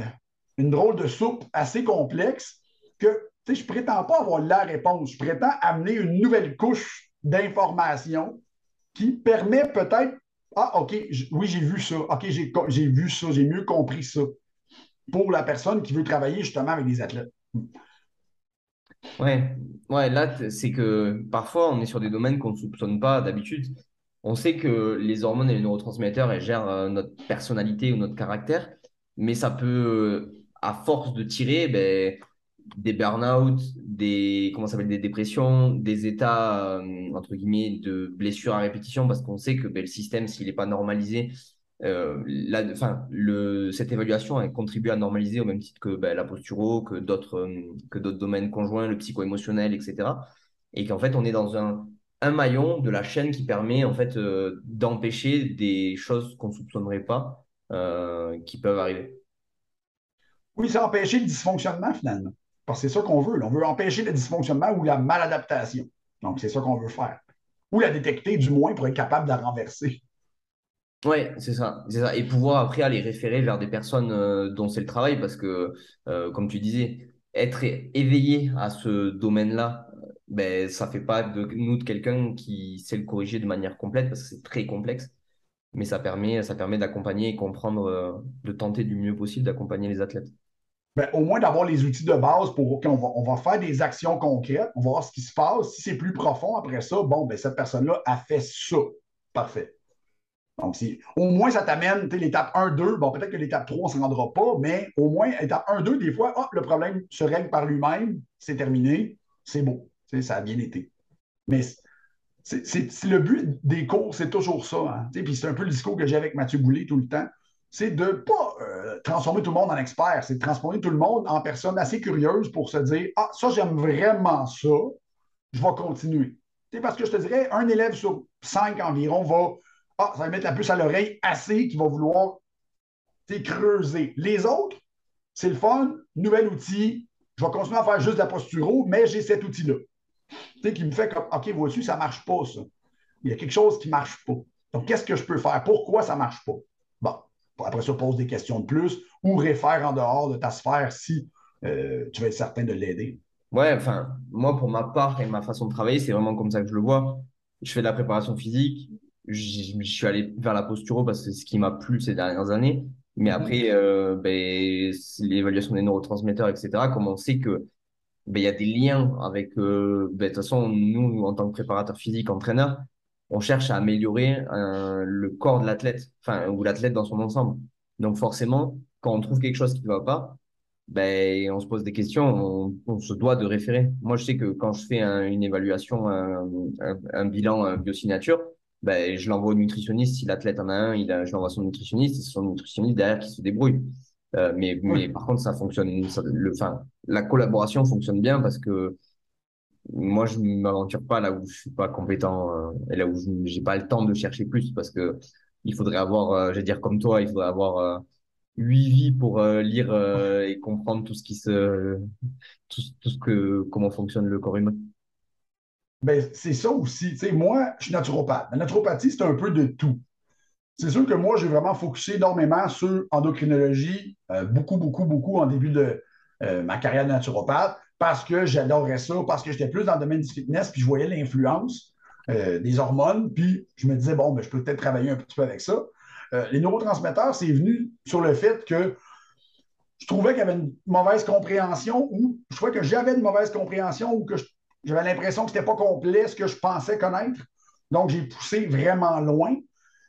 une drôle de soupe assez complexe que je ne prétends pas avoir la réponse. Je prétends amener une nouvelle couche d'information qui permet peut-être ah, OK, oui, j'ai vu ça. OK, j'ai vu ça, j'ai mieux compris ça. Pour la personne qui veut travailler justement avec des athlètes. Ouais, ouais là, c'est que parfois, on est sur des domaines qu'on ne soupçonne pas d'habitude. On sait que les hormones et les neurotransmetteurs, elles gèrent euh, notre personnalité ou notre caractère, mais ça peut, euh, à force de tirer, ben, des burn-out, des, comment s'appelle, des dépressions, des états, euh, entre guillemets, de blessures à répétition, parce qu'on sait que ben, le système, s'il n'est pas normalisé, euh, enfin, cette évaluation elle contribue à normaliser au même titre que ben, la posturo, que d'autres euh, que d'autres domaines conjoints, le psycho-émotionnel, etc. Et qu'en fait, on est dans un, un maillon de la chaîne qui permet en fait d'empêcher des choses qu'on ne soupçonnerait pas qui peuvent arriver. Oui, ça empêcher le dysfonctionnement finalement. Parce que c'est ça qu'on veut. On veut empêcher le dysfonctionnement ou la maladaptation. Donc, c'est ça qu'on veut faire. Ou la détecter, du moins, pour être capable de la renverser. Oui, c'est ça, ça. Et pouvoir après aller référer vers des personnes euh, dont c'est le travail, parce que, euh, comme tu disais, être éveillé à ce domaine-là, ben, ça fait pas de nous de quelqu'un qui sait le corriger de manière complète parce que c'est très complexe. Mais ça permet, ça permet d'accompagner et comprendre, euh, de tenter du mieux possible d'accompagner les athlètes. Ben, au moins d'avoir les outils de base pour OK, va, on va faire des actions concrètes, voir ce qui se passe. Si c'est plus profond après ça, bon, ben, cette personne-là a fait ça. Parfait. Donc, au moins, ça t'amène l'étape 1, 2. Bon, peut-être que l'étape 3, on ne s'en rendra pas, mais au moins, étape 1, 2, des fois, le problème se règle par lui-même, c'est terminé, c'est beau. Ça a bien été. Mais c'est le but des cours, c'est toujours ça. Hein. Puis c'est un peu le discours que j'ai avec Mathieu Boulet tout le temps. C'est de ne pas euh, transformer tout le monde en expert, c'est de transformer tout le monde en personne assez curieuse pour se dire Ah, ça, j'aime vraiment ça, je vais continuer. parce que je te dirais, un élève sur cinq environ va Ah, ça va mettre la puce à l'oreille assez qui va vouloir creuser. Les autres, c'est le fun, nouvel outil, je vais continuer à faire juste de la posturo, mais j'ai cet outil-là qui me fait comme, OK, vois-tu, ça ne marche pas, ça. Il y a quelque chose qui ne marche pas. Donc, qu'est-ce que je peux faire? Pourquoi ça ne marche pas? Bon, après ça, pose des questions de plus ou réfère en dehors de ta sphère si euh, tu veux être certain de l'aider. Ouais, enfin, moi, pour ma part et ma façon de travailler, c'est vraiment comme ça que je le vois. Je fais de la préparation physique. Je, suis allé vers la posturo parce que c'est ce qui m'a plu ces dernières années. Mais mhm. après, euh, ben, l'évaluation des neurotransmetteurs, etc., comme on sait que ben, il y a des liens avec. Euh, ben, de toute façon, nous, en tant que préparateur physique, entraîneur, on cherche à améliorer euh, le corps de l'athlète, enfin, ou l'athlète dans son ensemble. Donc, forcément, quand on trouve quelque chose qui ne va pas, ben, on se pose des questions, on, se doit de référer. Moi, je sais que quand je fais une évaluation, un, un, bilan un biosignature, ben, je l'envoie au nutritionniste. Si l'athlète en a un, il a, je l'envoie à son nutritionniste. C'est son nutritionniste derrière qui se débrouille. Euh, mais, mais par contre, ça fonctionne. le, enfin, la collaboration fonctionne bien parce que moi, je ne m'aventure pas là où je suis pas compétent euh, et là où je n'ai pas le temps de chercher plus parce que il faudrait avoir, euh, je vais dire comme toi, il faudrait avoir huit vies pour lire et comprendre tout ce qui se, tout, tout, ce que, comment fonctionne le corps humain. Ben, c'est ça aussi. Moi, je suis naturopathe. La naturopathie, c'est un peu de tout. C'est sûr que moi, j'ai vraiment focusé énormément sur endocrinologie, euh, beaucoup, beaucoup, beaucoup en début de euh, ma carrière de naturopathe, parce que j'adorais ça, parce que j'étais plus dans le domaine du fitness, puis je voyais l'influence euh, des hormones, puis je me disais, bon, ben, je peux peut-être travailler un petit peu avec ça. les neurotransmetteurs, c'est venu sur le fait que je trouvais qu'il y avait une mauvaise compréhension, ou je trouvais que j'avais une mauvaise compréhension, ou que j'avais l'impression que ce n'était pas complet ce que je pensais connaître. Donc, j'ai poussé vraiment loin.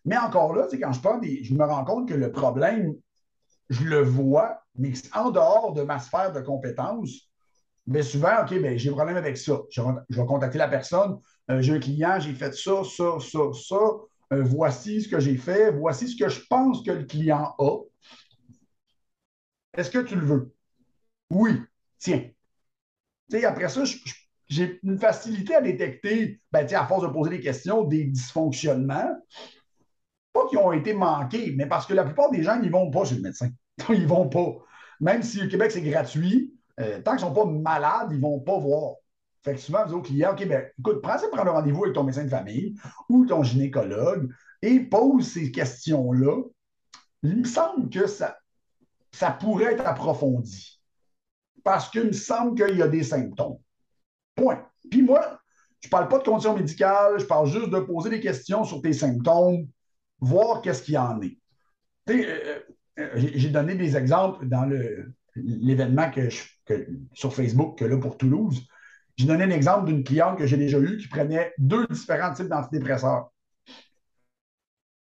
Mais encore là, quand je parle, je me rends compte que le problème, je le vois, mais en dehors de ma sphère de compétences. Mais souvent, OK, ben, j'ai un problème avec ça. Je, vais contacter la personne. Euh, j'ai un client, j'ai fait ça, ça, ça, ça. Euh, voici ce que j'ai fait. Voici ce que je pense que le client a. Est-ce que tu le veux? Oui. Tiens. sais, après ça, j'ai une facilité à détecter, ben, à force de poser des questions, des dysfonctionnements pas qu'ils ont été manqués, mais parce que la plupart des gens n'y vont pas chez le médecin. Ils ne vont pas. Même si au Québec, c'est gratuit, euh, tant qu'ils ne sont pas malades, ils ne vont pas voir. Fait que souvent, vous aux clients, OK, ben, écoute, prends ça prendre rendez-vous avec ton médecin de famille ou ton gynécologue et pose ces questions-là. Il me semble que ça, ça pourrait être approfondi. Parce qu'il me semble qu'il y a des symptômes. Point. Puis moi, je ne parle pas de conditions médicales, je parle juste de poser des questions sur tes symptômes, voir qu'est-ce qu'il y en est. Euh, euh, j'ai donné des exemples dans l'événement que, sur Facebook que là pour Toulouse. J'ai donné un exemple d'une cliente que j'ai déjà eue qui prenait deux différents types d'antidépresseurs.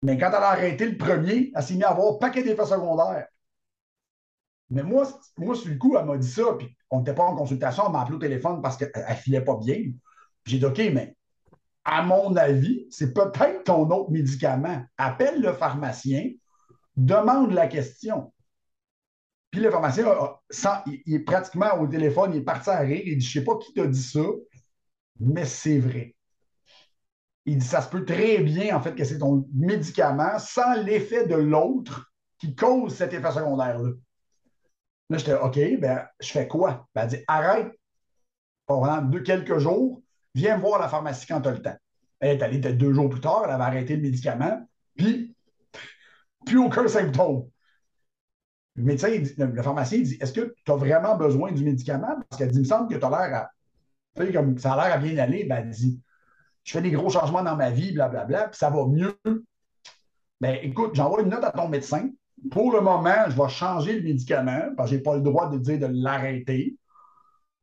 Mais quand elle a arrêté le premier, elle s'est mise à avoir un paquet d'effets secondaires. Mais moi, moi, sur le coup, elle m'a dit ça, puis on n'était pas en consultation, elle m'a appelé au téléphone parce qu'elle ne filait pas bien. J'ai dit OK, mais à mon avis, c'est peut-être ton autre médicament. Appelle le pharmacien, demande la question. Puis le pharmacien, il, est pratiquement au téléphone, il est parti à rire, il dit, je ne sais pas qui t'a dit ça, mais c'est vrai. Il dit, ça se peut très bien, en fait, que c'est ton médicament sans l'effet de l'autre qui cause cet effet secondaire-là. Là, j'étais, OK, ben, je fais quoi? Ben, elle dit, arrête pendant deux, quelques jours, viens voir la pharmacie quand tu as le temps. Elle est allée peut-être deux jours plus tard, elle avait arrêté le médicament, puis plus aucun symptôme. Le médecin, le pharmacien dit Est-ce que tu as vraiment besoin du médicament? Parce qu'elle dit Il me semble que tu as l'air comme ça a l'air à bien aller, ben, elle dit Je fais des gros changements dans ma vie, blablabla, puis ça va mieux. Ben, écoute, j'envoie une note à ton médecin. Pour le moment, je vais changer le médicament, parce que je n'ai pas le droit de dire de l'arrêter.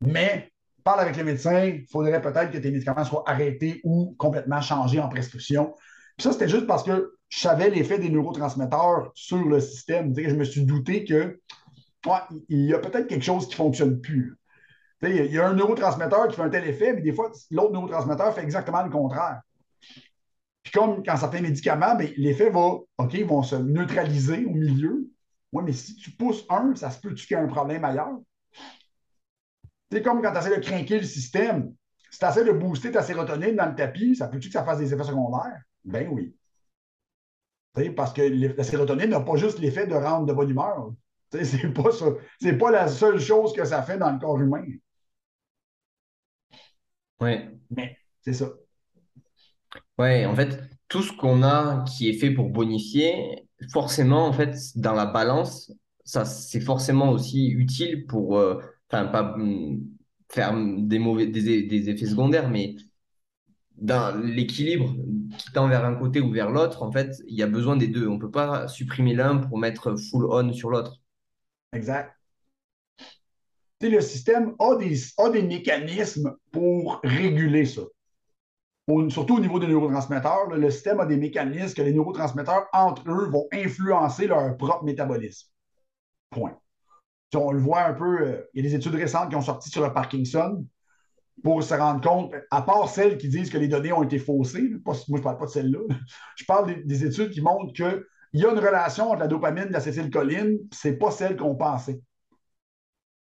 Mais parle avec le médecin, il faudrait peut-être que tes médicaments soient arrêtés ou complètement changés en prescription. Puis ça, c'était juste parce que je savais l'effet des neurotransmetteurs sur le système. Je me suis douté que il y a peut-être quelque chose qui ne fonctionne plus. Il y a un neurotransmetteur qui fait un tel effet, mais des fois, l'autre neurotransmetteur fait exactement le contraire. Comme quand certains médicaments, ben, l'effet va, OK, vont se neutraliser au milieu. Oui, mais si tu pousses un, ça se peut qu'il y ait un problème ailleurs? C'est comme quand tu essaies de craquer le système. Si tu essaies de booster ta sérotonine dans le tapis, ça peut-tu que ça fasse des effets secondaires? Ben oui. parce que la sérotonine n'a pas juste l'effet de rendre de bonne humeur. C'est pas ça. C'est pas la seule chose que ça fait dans le corps humain. Ouais. Mais c'est ça. Ouais, en fait, tout ce qu'on a qui est fait pour bonifier, forcément, en fait, dans la balance, ça, c'est forcément aussi utile pour, euh, enfin, pas mm, faire des mauvais, des, effets secondaires, mais dans l'équilibre qui tend vers un côté ou vers l'autre, en fait, il y a besoin des deux. On ne peut pas supprimer l'un pour mettre full on sur l'autre. Exact. le système a des mécanismes pour réguler ça. Surtout au niveau des neurotransmetteurs, le système a des mécanismes que les neurotransmetteurs, entre eux, vont influencer leur propre métabolisme. Point. on le voit un peu, euh, il y a des études récentes qui ont sorti sur le Parkinson pour se rendre compte, à part celles qui disent que les données ont été faussées, moi je ne parle pas de celles-là, je parle des, des études qui montrent que il y a une relation entre la dopamine et l'acétylcholine, ce n'est pas celle qu'on pensait.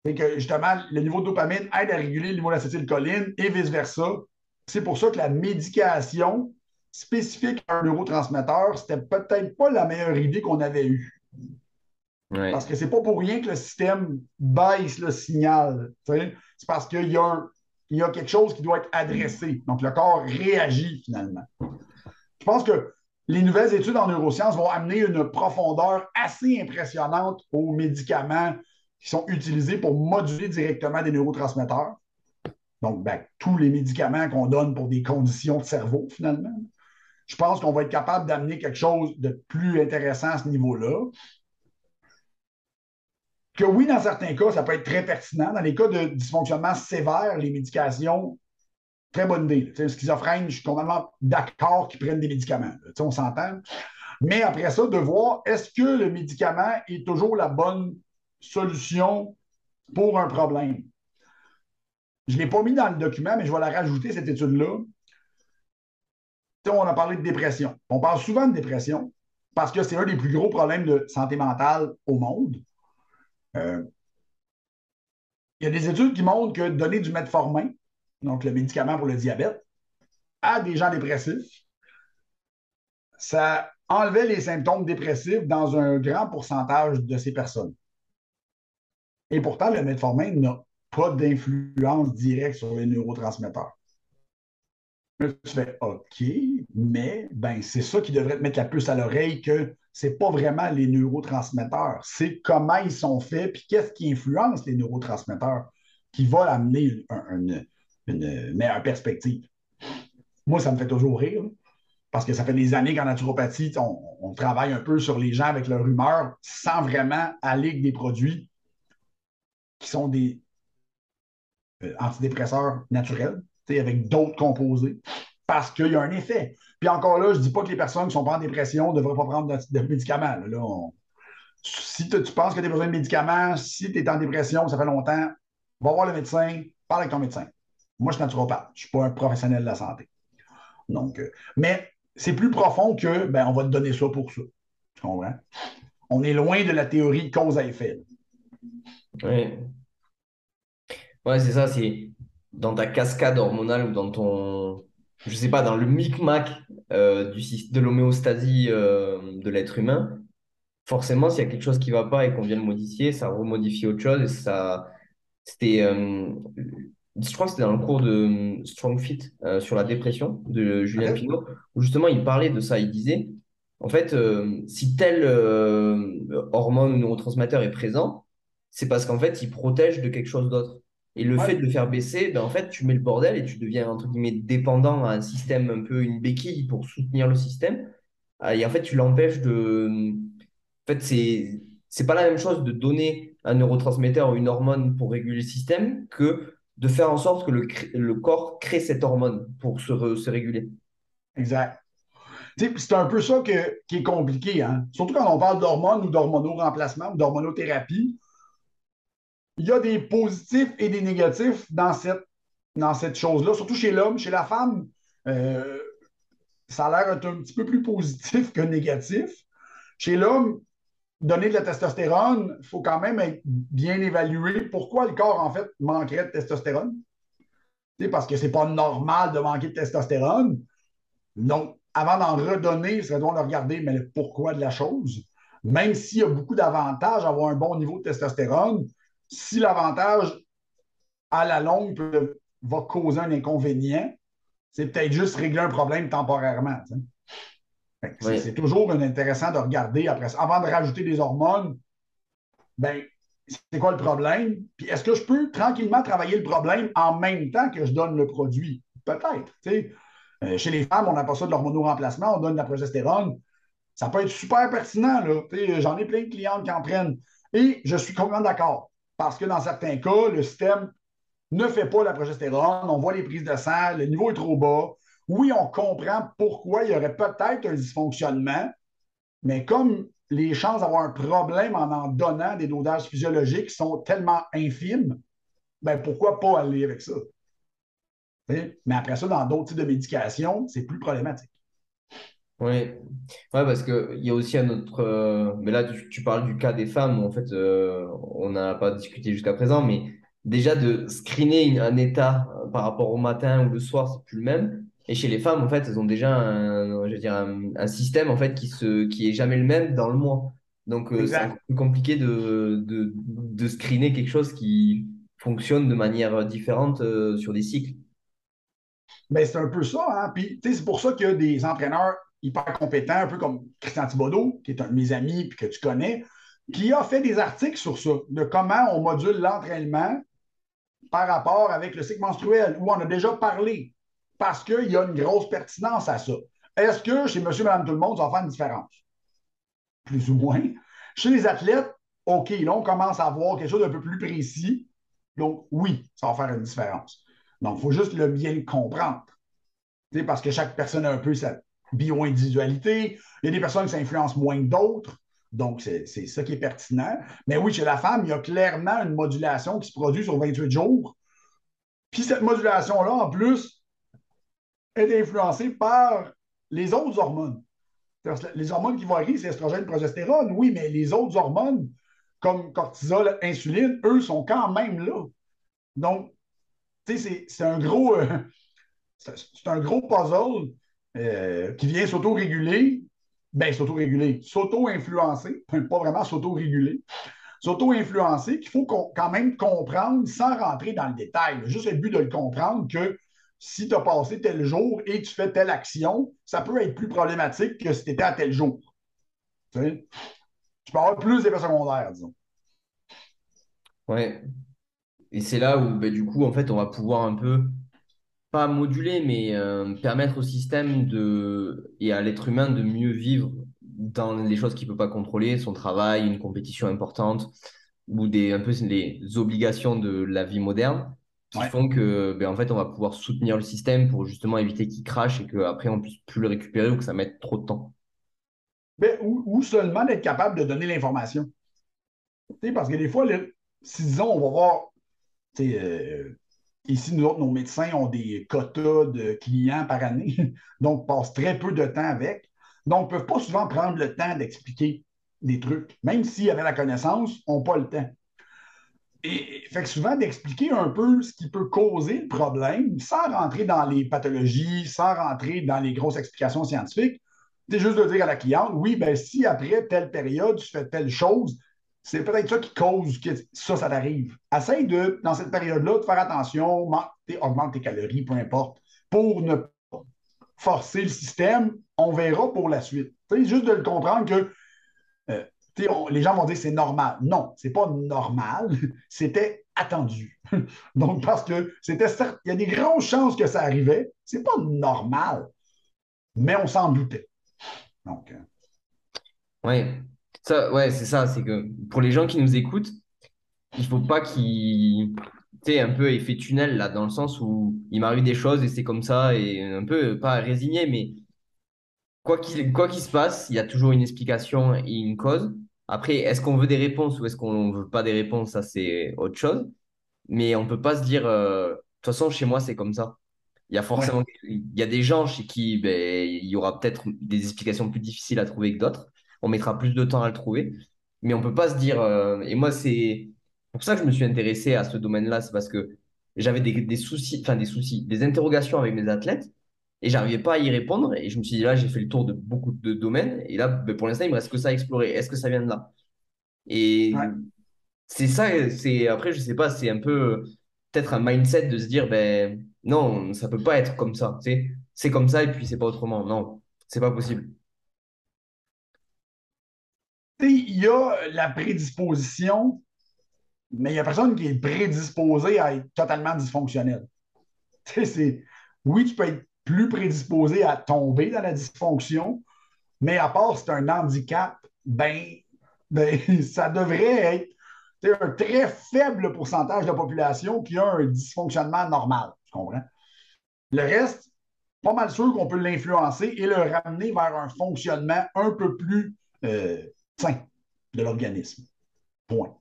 C'est que justement, le niveau de dopamine aide à réguler le niveau de l'acétylcholine et vice-versa. C'est pour ça que la médication spécifique à un neurotransmetteur, c'était peut-être pas la meilleure idée qu'on avait eue. Parce que c'est pas pour rien que le système baisse le signal. C'est parce qu'il y, y, a quelque chose qui doit être adressé. Donc, le corps réagit finalement. Je pense que les nouvelles études en neurosciences vont amener une profondeur assez impressionnante aux médicaments qui sont utilisés pour moduler directement des neurotransmetteurs. Donc, ben, tous les médicaments qu'on donne pour des conditions de cerveau, finalement. Je pense qu'on va être capable d'amener quelque chose de plus intéressant à ce niveau-là. Que oui, dans certains cas, ça peut être très pertinent. Dans les cas de dysfonctionnement sévère, les médications Très bonne idée. T'sais, schizophrène, je suis complètement d'accord qu'ils prennent des médicaments. on s'entend. Mais après ça, de voir est-ce que le médicament est toujours la bonne solution pour un problème? Je ne l'ai pas mis dans le document, mais je vais la rajouter, cette étude-là. On a parlé de dépression. On parle souvent de dépression parce que c'est un des plus gros problèmes de santé mentale au monde. Euh, il y a des études qui montrent que donner du metformin, donc le médicament pour le diabète, à des gens dépressifs, ça enlevait les symptômes dépressifs dans un grand pourcentage de ces personnes. Et pourtant, le metformin n'a pas d'influence directe sur les neurotransmetteurs. tu fais OK, mais ben, c'est ça qui devrait te mettre la puce à l'oreille que ce n'est pas vraiment les neurotransmetteurs, c'est comment ils sont faits, puis qu'est-ce qui influence les neurotransmetteurs qui va amener un, une meilleure perspective. Moi, ça me fait toujours rire, parce que ça fait des années qu'en naturopathie, on, travaille un peu sur les gens avec leur humeur sans vraiment aller avec des produits qui sont des antidépresseurs naturels, avec d'autres composés, parce qu'il y a un effet. Puis encore là, je ne dis pas que les personnes qui sont pas en dépression ne devraient pas prendre de, médicaments. Là, si tu penses que tu as besoin de médicaments, si tu es en dépression, ça fait longtemps, va voir le médecin, parle avec ton médecin. Moi, je suis naturopathe. Je ne suis pas un professionnel de la santé. Donc, euh, mais c'est plus profond que ben, on va te donner ça pour ça. Tu comprends? On est loin de la théorie cause à effet. Oui. Ouais, c'est ça. C'est dans ta cascade hormonale ou dans ton, je sais pas, dans le micmac euh, du, de l'homéostasie euh, de l'être humain, forcément, s'il y a quelque chose qui ne va pas et qu'on vient de modifier, ça remodifie autre chose et ça. C'était je crois que c'était dans le cours de euh, Strong Fit euh, sur la dépression de Julien Pinot, où justement il parlait de ça. Il disait, en fait, euh, si tel hormone ou neurotransmetteur est présent, c'est parce qu'en fait, il protège de quelque chose d'autre. Et le fait de le faire baisser, ben, en fait, tu mets le bordel et tu deviens, entre guillemets, dépendant à un système, un peu une béquille pour soutenir le système. Euh, Et en fait, tu l'empêches de. En fait, c'est c'est pas la même chose de donner un neurotransmetteur ou une hormone pour réguler le système que de faire en sorte que le, le corps crée cette hormone pour se, re- se réguler. Exact. C'est un peu ça que- qui est compliqué, hein? Surtout quand on parle d'hormones ou d'hormonoremplacement ou d'hormonothérapie. Il y a des positifs et des négatifs dans cette, dans cette chose-là, surtout chez l'homme. Chez la femme, euh, ça a l'air d'être un petit peu plus positif que négatif. Chez l'homme, donner de la testostérone, il faut quand même bien évalué pourquoi le corps, en fait, manquerait de testostérone? Parce que c'est pas normal de manquer de testostérone. Donc, avant d'en redonner, il serait bon de regarder mais le pourquoi de la chose. Même s'il y a beaucoup d'avantages à avoir un bon niveau de testostérone, si l'avantage à la longue peut- va causer un inconvénient, c'est peut-être juste régler un problème temporairement. C'est Oui. toujours intéressant de regarder après ça. Avant de rajouter des hormones, ben, c'est quoi le problème? Puis est-ce que je peux tranquillement travailler le problème en même temps que je donne le produit? Peut-être. Euh, chez les femmes, on n'a pas ça de l'hormonoremplacement, on donne de la progestérone. Ça peut être super pertinent. J'en ai plein de clientes qui en prennent. Et je suis complètement d'accord. Parce que dans certains cas, le système ne fait pas la progestérone, on voit les prises de sang, le niveau est trop bas. Oui, on comprend pourquoi il y aurait peut-être un dysfonctionnement, mais comme les chances d'avoir un problème en en donnant des dosages physiologiques sont tellement infimes, ben pourquoi pas aller avec ça? Mais après ça, dans d'autres types de médications, c'est plus problématique. Oui, ouais, parce qu'il y a aussi un autre. euh, mais là, tu, tu parles du cas des femmes, où en fait, euh, on n'a pas discuté jusqu'à présent, mais déjà de screener une- un état euh, par rapport au matin ou le soir, c'est plus le même. Et chez les femmes, en fait, elles ont déjà un, je veux dire, un, un système en fait, qui se, qui est jamais le même dans le mois. Donc, euh, c'est Exact. encore plus compliqué de, de, de screener quelque chose qui fonctionne de manière différente euh, sur des cycles. Ben, c'est un peu ça. Hein? Puis, tu sais, c'est pour ça qu'il y a des entraîneurs hyper compétents, un peu comme Christian Thibodeau, qui est un de mes amis puis que tu connais, qui a fait des articles sur ça, de comment on module l'entraînement par rapport avec le cycle menstruel, où on a déjà parlé, parce qu'il y a une grosse pertinence à ça. Est-ce que chez monsieur, madame, tout le monde, ça va faire une différence? Plus ou moins. Chez les athlètes, OK, là, on commence à avoir quelque chose d'un peu plus précis. Donc, oui, ça va faire une différence. Donc, il faut juste le bien comprendre. Parce que chaque personne a un peu sa bio-individualité. Il y a des personnes qui s'influencent moins que d'autres. Donc, c'est ça qui est pertinent. Mais oui, chez la femme, il y a clairement une modulation qui se produit sur 28 jours. Puis cette modulation-là, en plus, est influencée par les autres hormones. Les hormones qui varient, c'est estrogène, progestérone, oui, mais les autres hormones, comme cortisol, insuline, eux, sont quand même là. Donc, tu sais, c'est- un gros, euh, c'est un gros puzzle euh, qui vient s'auto-réguler. Ben, s'auto-réguler, s'auto-influencer, pas vraiment s'auto-réguler, s'auto-influencer, qu'il faut quand même comprendre sans rentrer dans le détail. Juste le but de le comprendre que si tu as passé tel jour et tu fais telle action, ça peut être plus problématique que si tu étais à tel jour. Tu peux avoir plus d'effets secondaires, disons. Ouais. Et c'est là où, ben, du coup, en fait, on va pouvoir un peu, pas moduler, mais euh, permettre au système de, et à l'être humain de mieux vivre dans les choses qu'il ne peut pas contrôler, son travail, une compétition importante, ou des, un peu les obligations de la vie moderne, qui Ouais. font que, ben, en fait, on va pouvoir soutenir le système pour justement éviter qu'il crache et qu'après, on ne puisse plus le récupérer ou que ça mette trop de temps. Ben, ou, ou seulement d'être capable de donner l'information. Parce que des fois, le- si disons, on va voir, euh, ici, nous autres, nos médecins ont des quotas de clients par année, donc passent très peu de temps avec. Donc, ne peuvent pas souvent prendre le temps d'expliquer des trucs. Même s'ils avaient la connaissance, n'ont pas le temps. Et fait que souvent, d'expliquer un peu ce qui peut causer le problème, sans rentrer dans les pathologies, sans rentrer dans les grosses explications scientifiques, c'est juste de dire à la cliente, oui, ben si après telle période, tu fais telle chose, c'est peut-être ça qui cause que ça, ça t'arrive. Essaye de, dans cette période-là, de faire attention, augmente tes calories, peu importe, pour ne pas forcer le système. On verra pour la suite. T'sais, juste de le comprendre que euh, les gens vont dire c'est normal. Non, c'est pas normal. C'était attendu. Donc, parce que c'était il y a des grandes chances que ça arrivait. C'est pas normal, mais on s'en doutait. Donc. Euh, ouais, ça, ouais, c'est ça. C'est que pour les gens qui nous écoutent, il faut pas qu'ils tu un peu effet tunnel là, dans le sens où il m'arrive des choses et c'est comme ça, et un peu pas résigné, mais quoi qu'il quoi se passe, il y a toujours une explication et une cause. Après, est-ce qu'on veut des réponses ou est-ce qu'on veut pas des réponses, ça c'est autre chose. Mais on peut pas se dire, euh, de toute façon, chez moi, c'est comme ça. Il y a forcément, il y a des gens chez qui ben, il y aura peut-être des explications plus difficiles à trouver que d'autres. On mettra plus de temps à le trouver. Mais on peut pas se dire, euh, et moi, c'est pour ça que je me suis intéressé à ce domaine-là, c'est parce que j'avais des, des soucis, enfin des soucis, des interrogations avec mes athlètes et j'arrivais pas à y répondre. Et je me suis dit, là, j'ai fait le tour de beaucoup de domaines. Et là, ben, pour l'instant, il me reste que ça à explorer. Est-ce que ça vient de là? Et c'est ça, c'est après, je sais pas, c'est un peu peut-être un mindset de se dire, ben non, ça peut pas être comme ça. C'est comme ça et puis c'est pas autrement. Non, c'est pas possible. Il y a la prédisposition, mais il n'y a personne qui est prédisposé à être totalement dysfonctionnel. Oui, tu peux être plus prédisposé à tomber dans la dysfonction, mais à part c'est un handicap, ben, ben ça devrait être un très faible pourcentage de la population qui a un dysfonctionnement normal. Tu comprends? Le reste, pas mal sûr qu'on peut l'influencer et le ramener vers un fonctionnement un peu plus euh, de l'organisme. Point.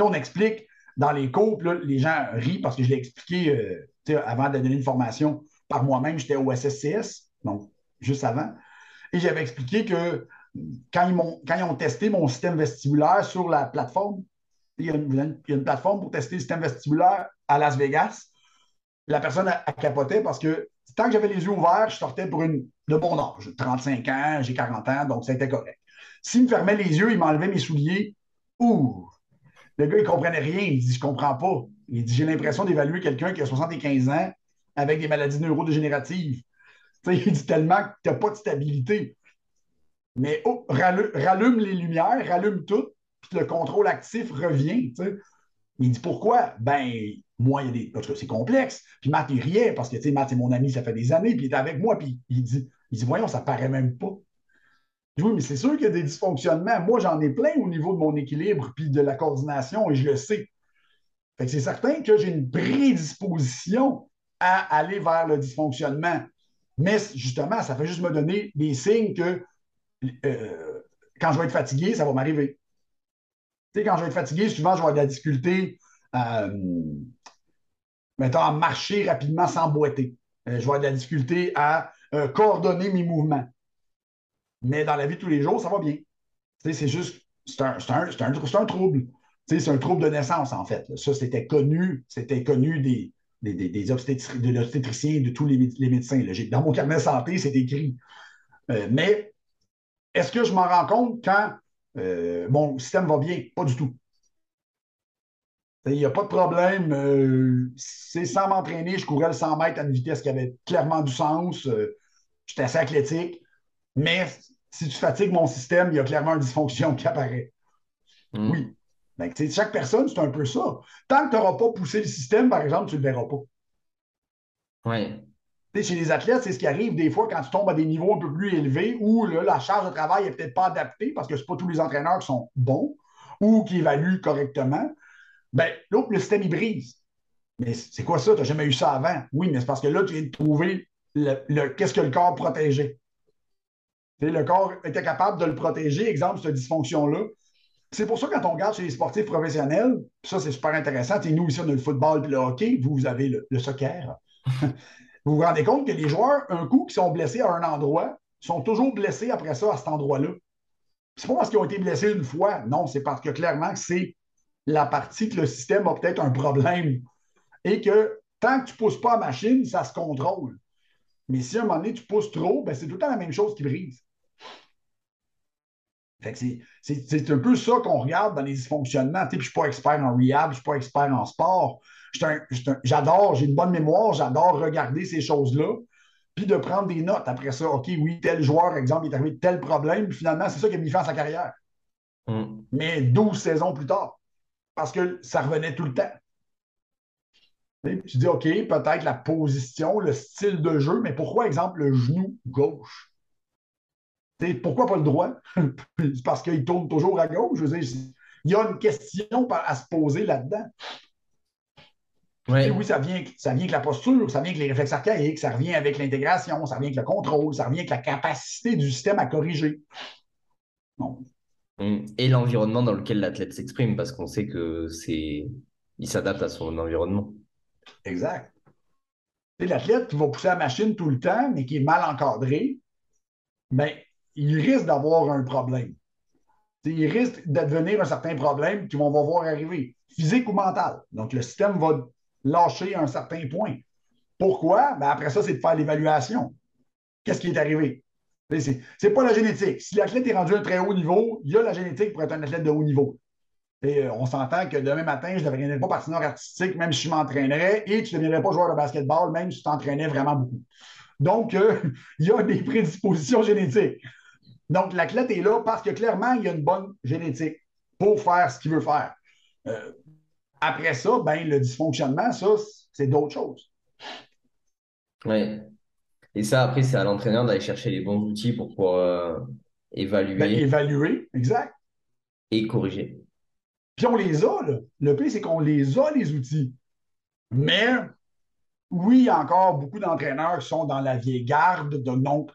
on explique dans les cours, les gens rient parce que je l'ai expliqué euh, avant de donner une formation par moi-même, j'étais au SSCS, donc juste avant, et j'avais expliqué que quand ils, ont testé mon système vestibulaire sur la plateforme, il y, a une, plateforme pour tester le système vestibulaire à Las Vegas, la personne a, capoté parce que tant que j'avais les yeux ouverts, je sortais pour une de bon âge. 35 ans, j'ai 40 ans, donc c'était correct. S'il me fermait les yeux, il m'enlevait mes souliers, ouh! Le gars, il ne comprenait rien. Il dit Je comprends pas. Il dit J'ai l'impression d'évaluer quelqu'un qui a 75 ans avec des maladies neurodégénératives. il dit tellement que tu n'as pas de stabilité. Mais oh, rallume, les lumières, rallume tout, puis le contrôle actif revient. Il dit pourquoi? Ben, moi, il y a des. Parce que c'est complexe. Puis Matt, il riait parce que Matt, c'est mon ami, ça fait des années, puis il est avec moi, puis il dit, il dit Voyons, ça paraît même pas. Oui, mais c'est sûr qu'il y a des dysfonctionnements. Moi, j'en ai plein au niveau de mon équilibre puis de la coordination et je le sais. c'est certain que j'ai une prédisposition à aller vers le dysfonctionnement. Mais justement, ça fait juste me donner des signes que euh, quand je vais être fatigué, ça va m'arriver. Tu sais, quand je vais être fatigué, souvent, je vais avoir de la difficulté, euh, mettons, à marcher rapidement sans boiter. Euh, je vais avoir de la difficulté à coordonner mes mouvements. Mais dans la vie de tous les jours, ça va bien. C'est juste, c'est un, un, un, trouble. Tu sais, c'est un trouble de naissance, en fait. Ça, c'était connu, c'était connu des, des, des, de de tous les, médecins. Dans mon carnet santé, c'est écrit. Euh, mais est-ce que je m'en rends compte quand euh, mon système va bien? Pas du tout. Il n'y a pas de problème. Euh, c'est sans m'entraîner, je courais le 100 mètres à une vitesse qui avait clairement du sens. J'étais assez athlétique. Mais si tu fatigues mon système, il y a clairement une dysfonction qui apparaît. Mm. Oui. Ben, chaque personne, c'est un peu ça. Tant que tu n'auras pas poussé le système, par exemple, tu ne le verras pas. Oui. Chez les athlètes, c'est ce qui arrive des fois quand tu tombes à des niveaux un peu plus élevés où la charge de travail n'est peut-être pas adaptée parce que ce pas tous les entraîneurs qui sont bons ou qui évaluent correctement. Ben, là, le système, il brise. Mais c'est quoi ça? Tu n'as jamais eu ça avant? Oui, mais c'est parce que là, tu viens de trouver le, qu'est-ce que le corps protégeait. Le corps était capable de le protéger, exemple, cette dysfonction-là. C'est pour ça que quand on regarde chez les sportifs professionnels, ça c'est super intéressant, nous ici on a le football et le hockey, vous, vous avez le, soccer. vous vous rendez compte que les joueurs, un coup qui sont blessés à un endroit, sont toujours blessés après ça à cet endroit-là. C'est pas parce qu'ils ont été blessés une fois, non, c'est parce que clairement c'est la partie que le système a peut-être un problème et que tant que tu ne pousses pas la machine, ça se contrôle. Mais si à un moment donné tu pousses trop, ben, c'est tout le temps la même chose qui brise c'est un peu ça qu'on regarde dans les dysfonctionnements. je ne suis pas expert en rehab, je ne suis pas expert en sport. J'adore, j'ai une bonne mémoire, j'adore regarder ces choses-là, puis de prendre des notes après ça. OK, oui, tel joueur, exemple, il est arrivé tel problème, puis finalement, c'est ça qui a mis fin à sa carrière. Mm. Mais 12 saisons plus tard, parce que ça revenait tout le temps. Tu dis, OK, peut-être la position, le style de jeu, mais pourquoi, exemple, le genou gauche? Pourquoi pas le droit? Parce qu'il tourne toujours à gauche. Je veux dire, il y a une question à se poser là-dedans. Oui, ça vient, ça vient avec la posture, ça vient avec les réflexes archaïques, ça revient avec l'intégration, ça revient avec le contrôle, ça revient avec la capacité du système à corriger. Hum, et l'environnement dans lequel l'athlète s'exprime, parce qu'on sait que c'est, il s'adapte à son environnement. Exact. L'athlète qui va pousser la machine tout le temps, mais qui est mal encadré, ben, il risque d'avoir un problème. il risque d'advenir un certain problème qu'on va voir arriver, physique ou mental. Donc, le système va lâcher un certain point. Pourquoi? Ben, après ça, c'est de faire l'évaluation. Qu'est-ce qui est arrivé? C'est pas la génétique. Si l'athlète est rendu à un très haut niveau, il y a la génétique pour être un athlète de haut niveau. Et, euh, on s'entend que demain matin, je ne deviendrai pas patineur artistique, même si je m'entraînerais, et tu ne deviendrais pas joueur de basketball, même si tu t'entraînais vraiment beaucoup. Donc, euh, il y a des prédispositions génétiques. Donc, l'athlète est là parce que clairement, il y a une bonne génétique pour faire ce qu'il veut faire. Euh, après ça, ben, le dysfonctionnement, ça, c'est d'autres choses. Oui. Et ça, après, c'est à l'entraîneur d'aller chercher les bons outils pour pouvoir évaluer. Ben, évaluer, exact. Et corriger. Puis on les a, là. Le pire, c'est qu'on les a, les outils. Mais oui, il y a encore beaucoup d'entraîneurs qui sont dans la vieille garde, de non.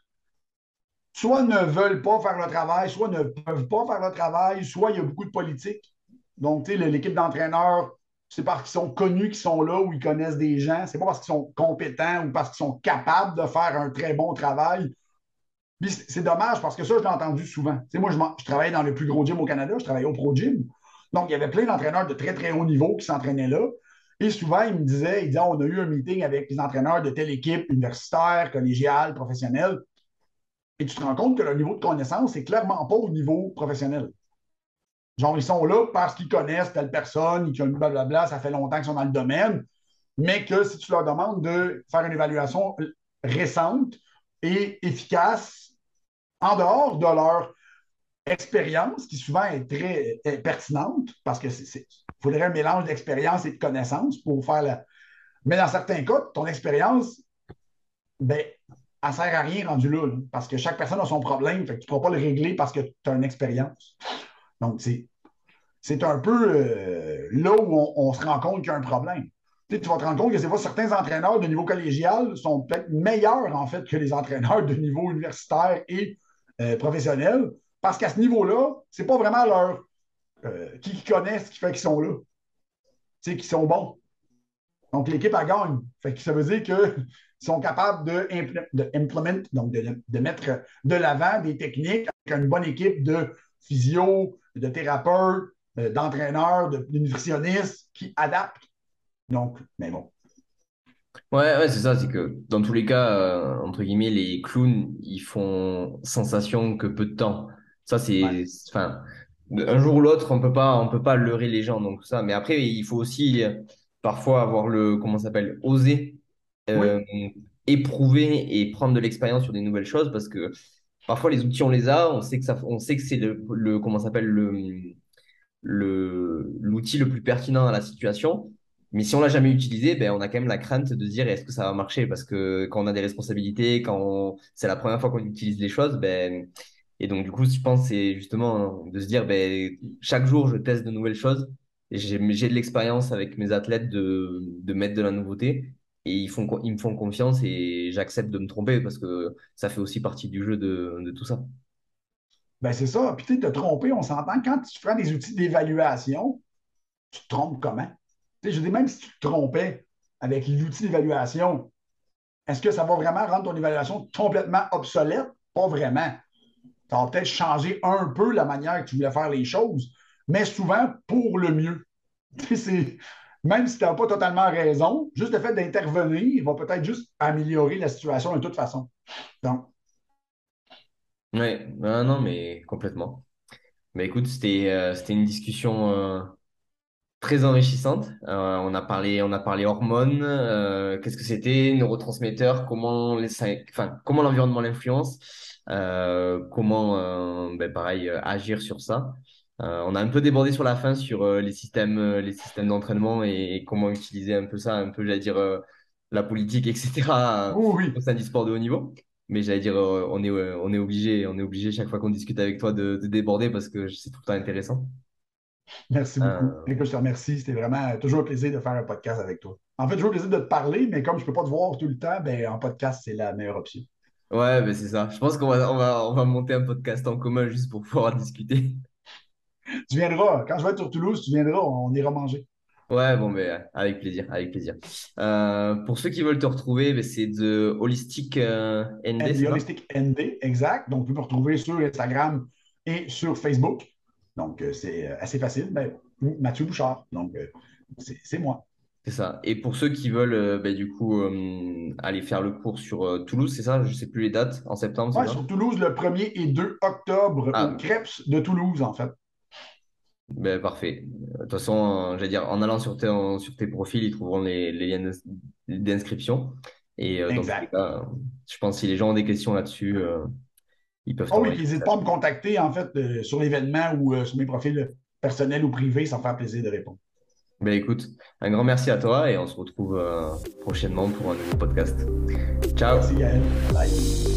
Soit ne veulent pas faire le travail, soit ne peuvent pas faire le travail, soit il y a beaucoup de politique. Donc, tu sais, l'équipe d'entraîneurs, c'est parce qu'ils sont connus qu'ils sont là ou ils connaissent des gens. C'est pas parce qu'ils sont compétents ou parce qu'ils sont capables de faire un très bon travail. c'est dommage parce que ça, je l'ai entendu souvent. Tu moi, je, je travaillais dans le plus gros gym au Canada, je travaillais au Pro Gym. Donc, il y avait plein d'entraîneurs de très, très haut niveau qui s'entraînaient là. Et souvent, ils me disaient, ils disaient, on a eu un meeting avec les entraîneurs de telle équipe universitaire, collégiale, professionnelle. Et tu te rends compte que le niveau de connaissance n'est clairement pas au niveau professionnel. Genre, ils sont là parce qu'ils connaissent telle personne, ils connaissent blablabla, ça fait longtemps qu'ils sont dans le domaine, mais que si tu leur demandes de faire une évaluation récente et efficace en dehors de leur expérience, qui souvent est très pertinente, parce que c'est faudrait un mélange d'expérience et de connaissance pour faire la. Mais dans certains cas, ton expérience, ben, elle ne sert à rien rendu là, parce que chaque personne a son problème, que tu ne pourras pas le régler parce que tu as une expérience. Donc, c'est un peu euh, là où on, se rend compte qu'il y a un problème. Tu, vas te rendre compte que c'est pas certains entraîneurs de niveau collégial sont peut-être meilleurs, en fait, que les entraîneurs de niveau universitaire et euh, professionnel parce qu'à ce niveau-là, c'est pas vraiment leur. Euh, qui connaissent ce qui fait qu'ils sont là. Tu sais, qu'ils sont bons. Donc, l'équipe, a gagne. Que ça veut dire qu'ils sont capables de, de donc de, mettre de l'avant des techniques avec une bonne équipe de physio, de thérapeutes, euh, d'entraîneurs, de, nutritionnistes qui adaptent. Donc, mais bon. Ouais, ouais c'est ça, c'est que dans tous les cas, euh, entre guillemets, les clowns, ils font sensation que peu de temps. Ça, c'est, enfin, un jour ou l'autre, on peut pas, on peut pas leurrer les gens, donc ça. Mais après, il faut aussi euh, parfois avoir le, comment ça s'appelle, oser euh, éprouver et prendre de l'expérience sur des nouvelles choses parce que parfois les outils on les a, on sait que ça, on sait que c'est le, le, comment s'appelle le, le, l'outil le plus pertinent à la situation. Mais si on l'a jamais utilisé, ben, on a quand même la crainte de dire est-ce que ça va marcher? Parce que quand on a des responsabilités, quand c'est la première fois qu'on utilise les choses, ben, et donc, du coup, je pense c'est justement de se dire, ben, chaque jour, je teste de nouvelles choses. J'ai de l'expérience avec mes athlètes de, de mettre de la nouveauté. Et ils, me font confiance et j'accepte de me tromper parce que ça fait aussi partie du jeu de, tout ça. Ben c'est ça. Puis tu te tromper, on s'entend. Quand tu fais des outils d'évaluation, tu te trompes comment? je dis, même si tu te trompais avec l'outil d'évaluation, est-ce que ça va vraiment rendre ton évaluation complètement obsolète? Pas vraiment ça va peut-être changer un peu la manière que tu voulais faire les choses, mais souvent pour le mieux. même si tu n'as pas totalement raison, juste le fait d'intervenir va peut-être juste améliorer la situation de toute façon. Donc. Oui, non, mais complètement. Mais écoute, c'était euh, une discussion euh, très enrichissante. Euh, on a parlé, on a parlé hormones, qu'est-ce que c'était, neurotransmetteurs, comment l'environnement l'influence. Comment, ben pareil, agir sur ça. On a un peu débordé sur la fin sur les systèmes, les systèmes d'entraînement et, comment utiliser un peu ça, un peu, j'allais dire, la politique, etc. oui. au sein du sport de haut niveau. Mais j'allais dire, on est, on est obligé, on est obligé chaque fois qu'on discute avec toi de, de déborder parce que c'est tout le temps intéressant. Merci beaucoup. Euh... je te remercie. C'était vraiment toujours un plaisir de faire un podcast avec toi. En fait, toujours un plaisir de te parler, mais comme je ne peux pas te voir tout le temps, ben, en podcast, c'est la meilleure option. Ouais, ben c'est ça. Je pense qu'on va, on va, on va monter un podcast en commun juste pour pouvoir discuter. Tu viendras. Quand je vais être sur Toulouse, tu viendras. On ira manger. Ouais, bon, ben, avec plaisir, avec plaisir. Euh, pour ceux qui veulent te retrouver, ben, c'est de Holistic euh, ND. Holistic ND, exact. Donc, vous pouvez me retrouver sur Instagram et sur Facebook. Donc, euh, c'est assez facile. Ben, Mathieu Bouchard. Donc, c'est moi. C'est ça. Et pour ceux qui veulent, du coup, aller faire le cours sur Toulouse, c'est ça? Je ne sais plus les dates, en septembre Oui, sur Toulouse, le 1er et 2 octobre, ah. au de Toulouse, en fait. Ben, parfait. De toute façon, j'allais dire, en allant sur tes, sur tes profils, ils trouveront les, liens d'inscription. Et exact. je pense que si les gens ont des questions là-dessus, ils peuvent. Oh oui, n'hésitent pas à me contacter, en fait, euh, sur l'événement ou euh, sur mes profils personnels ou privés, ça me fait plaisir de répondre. Ben écoute, un grand merci à toi et on se retrouve euh, prochainement pour un nouveau podcast. Ciao. Merci Gaël. Bye.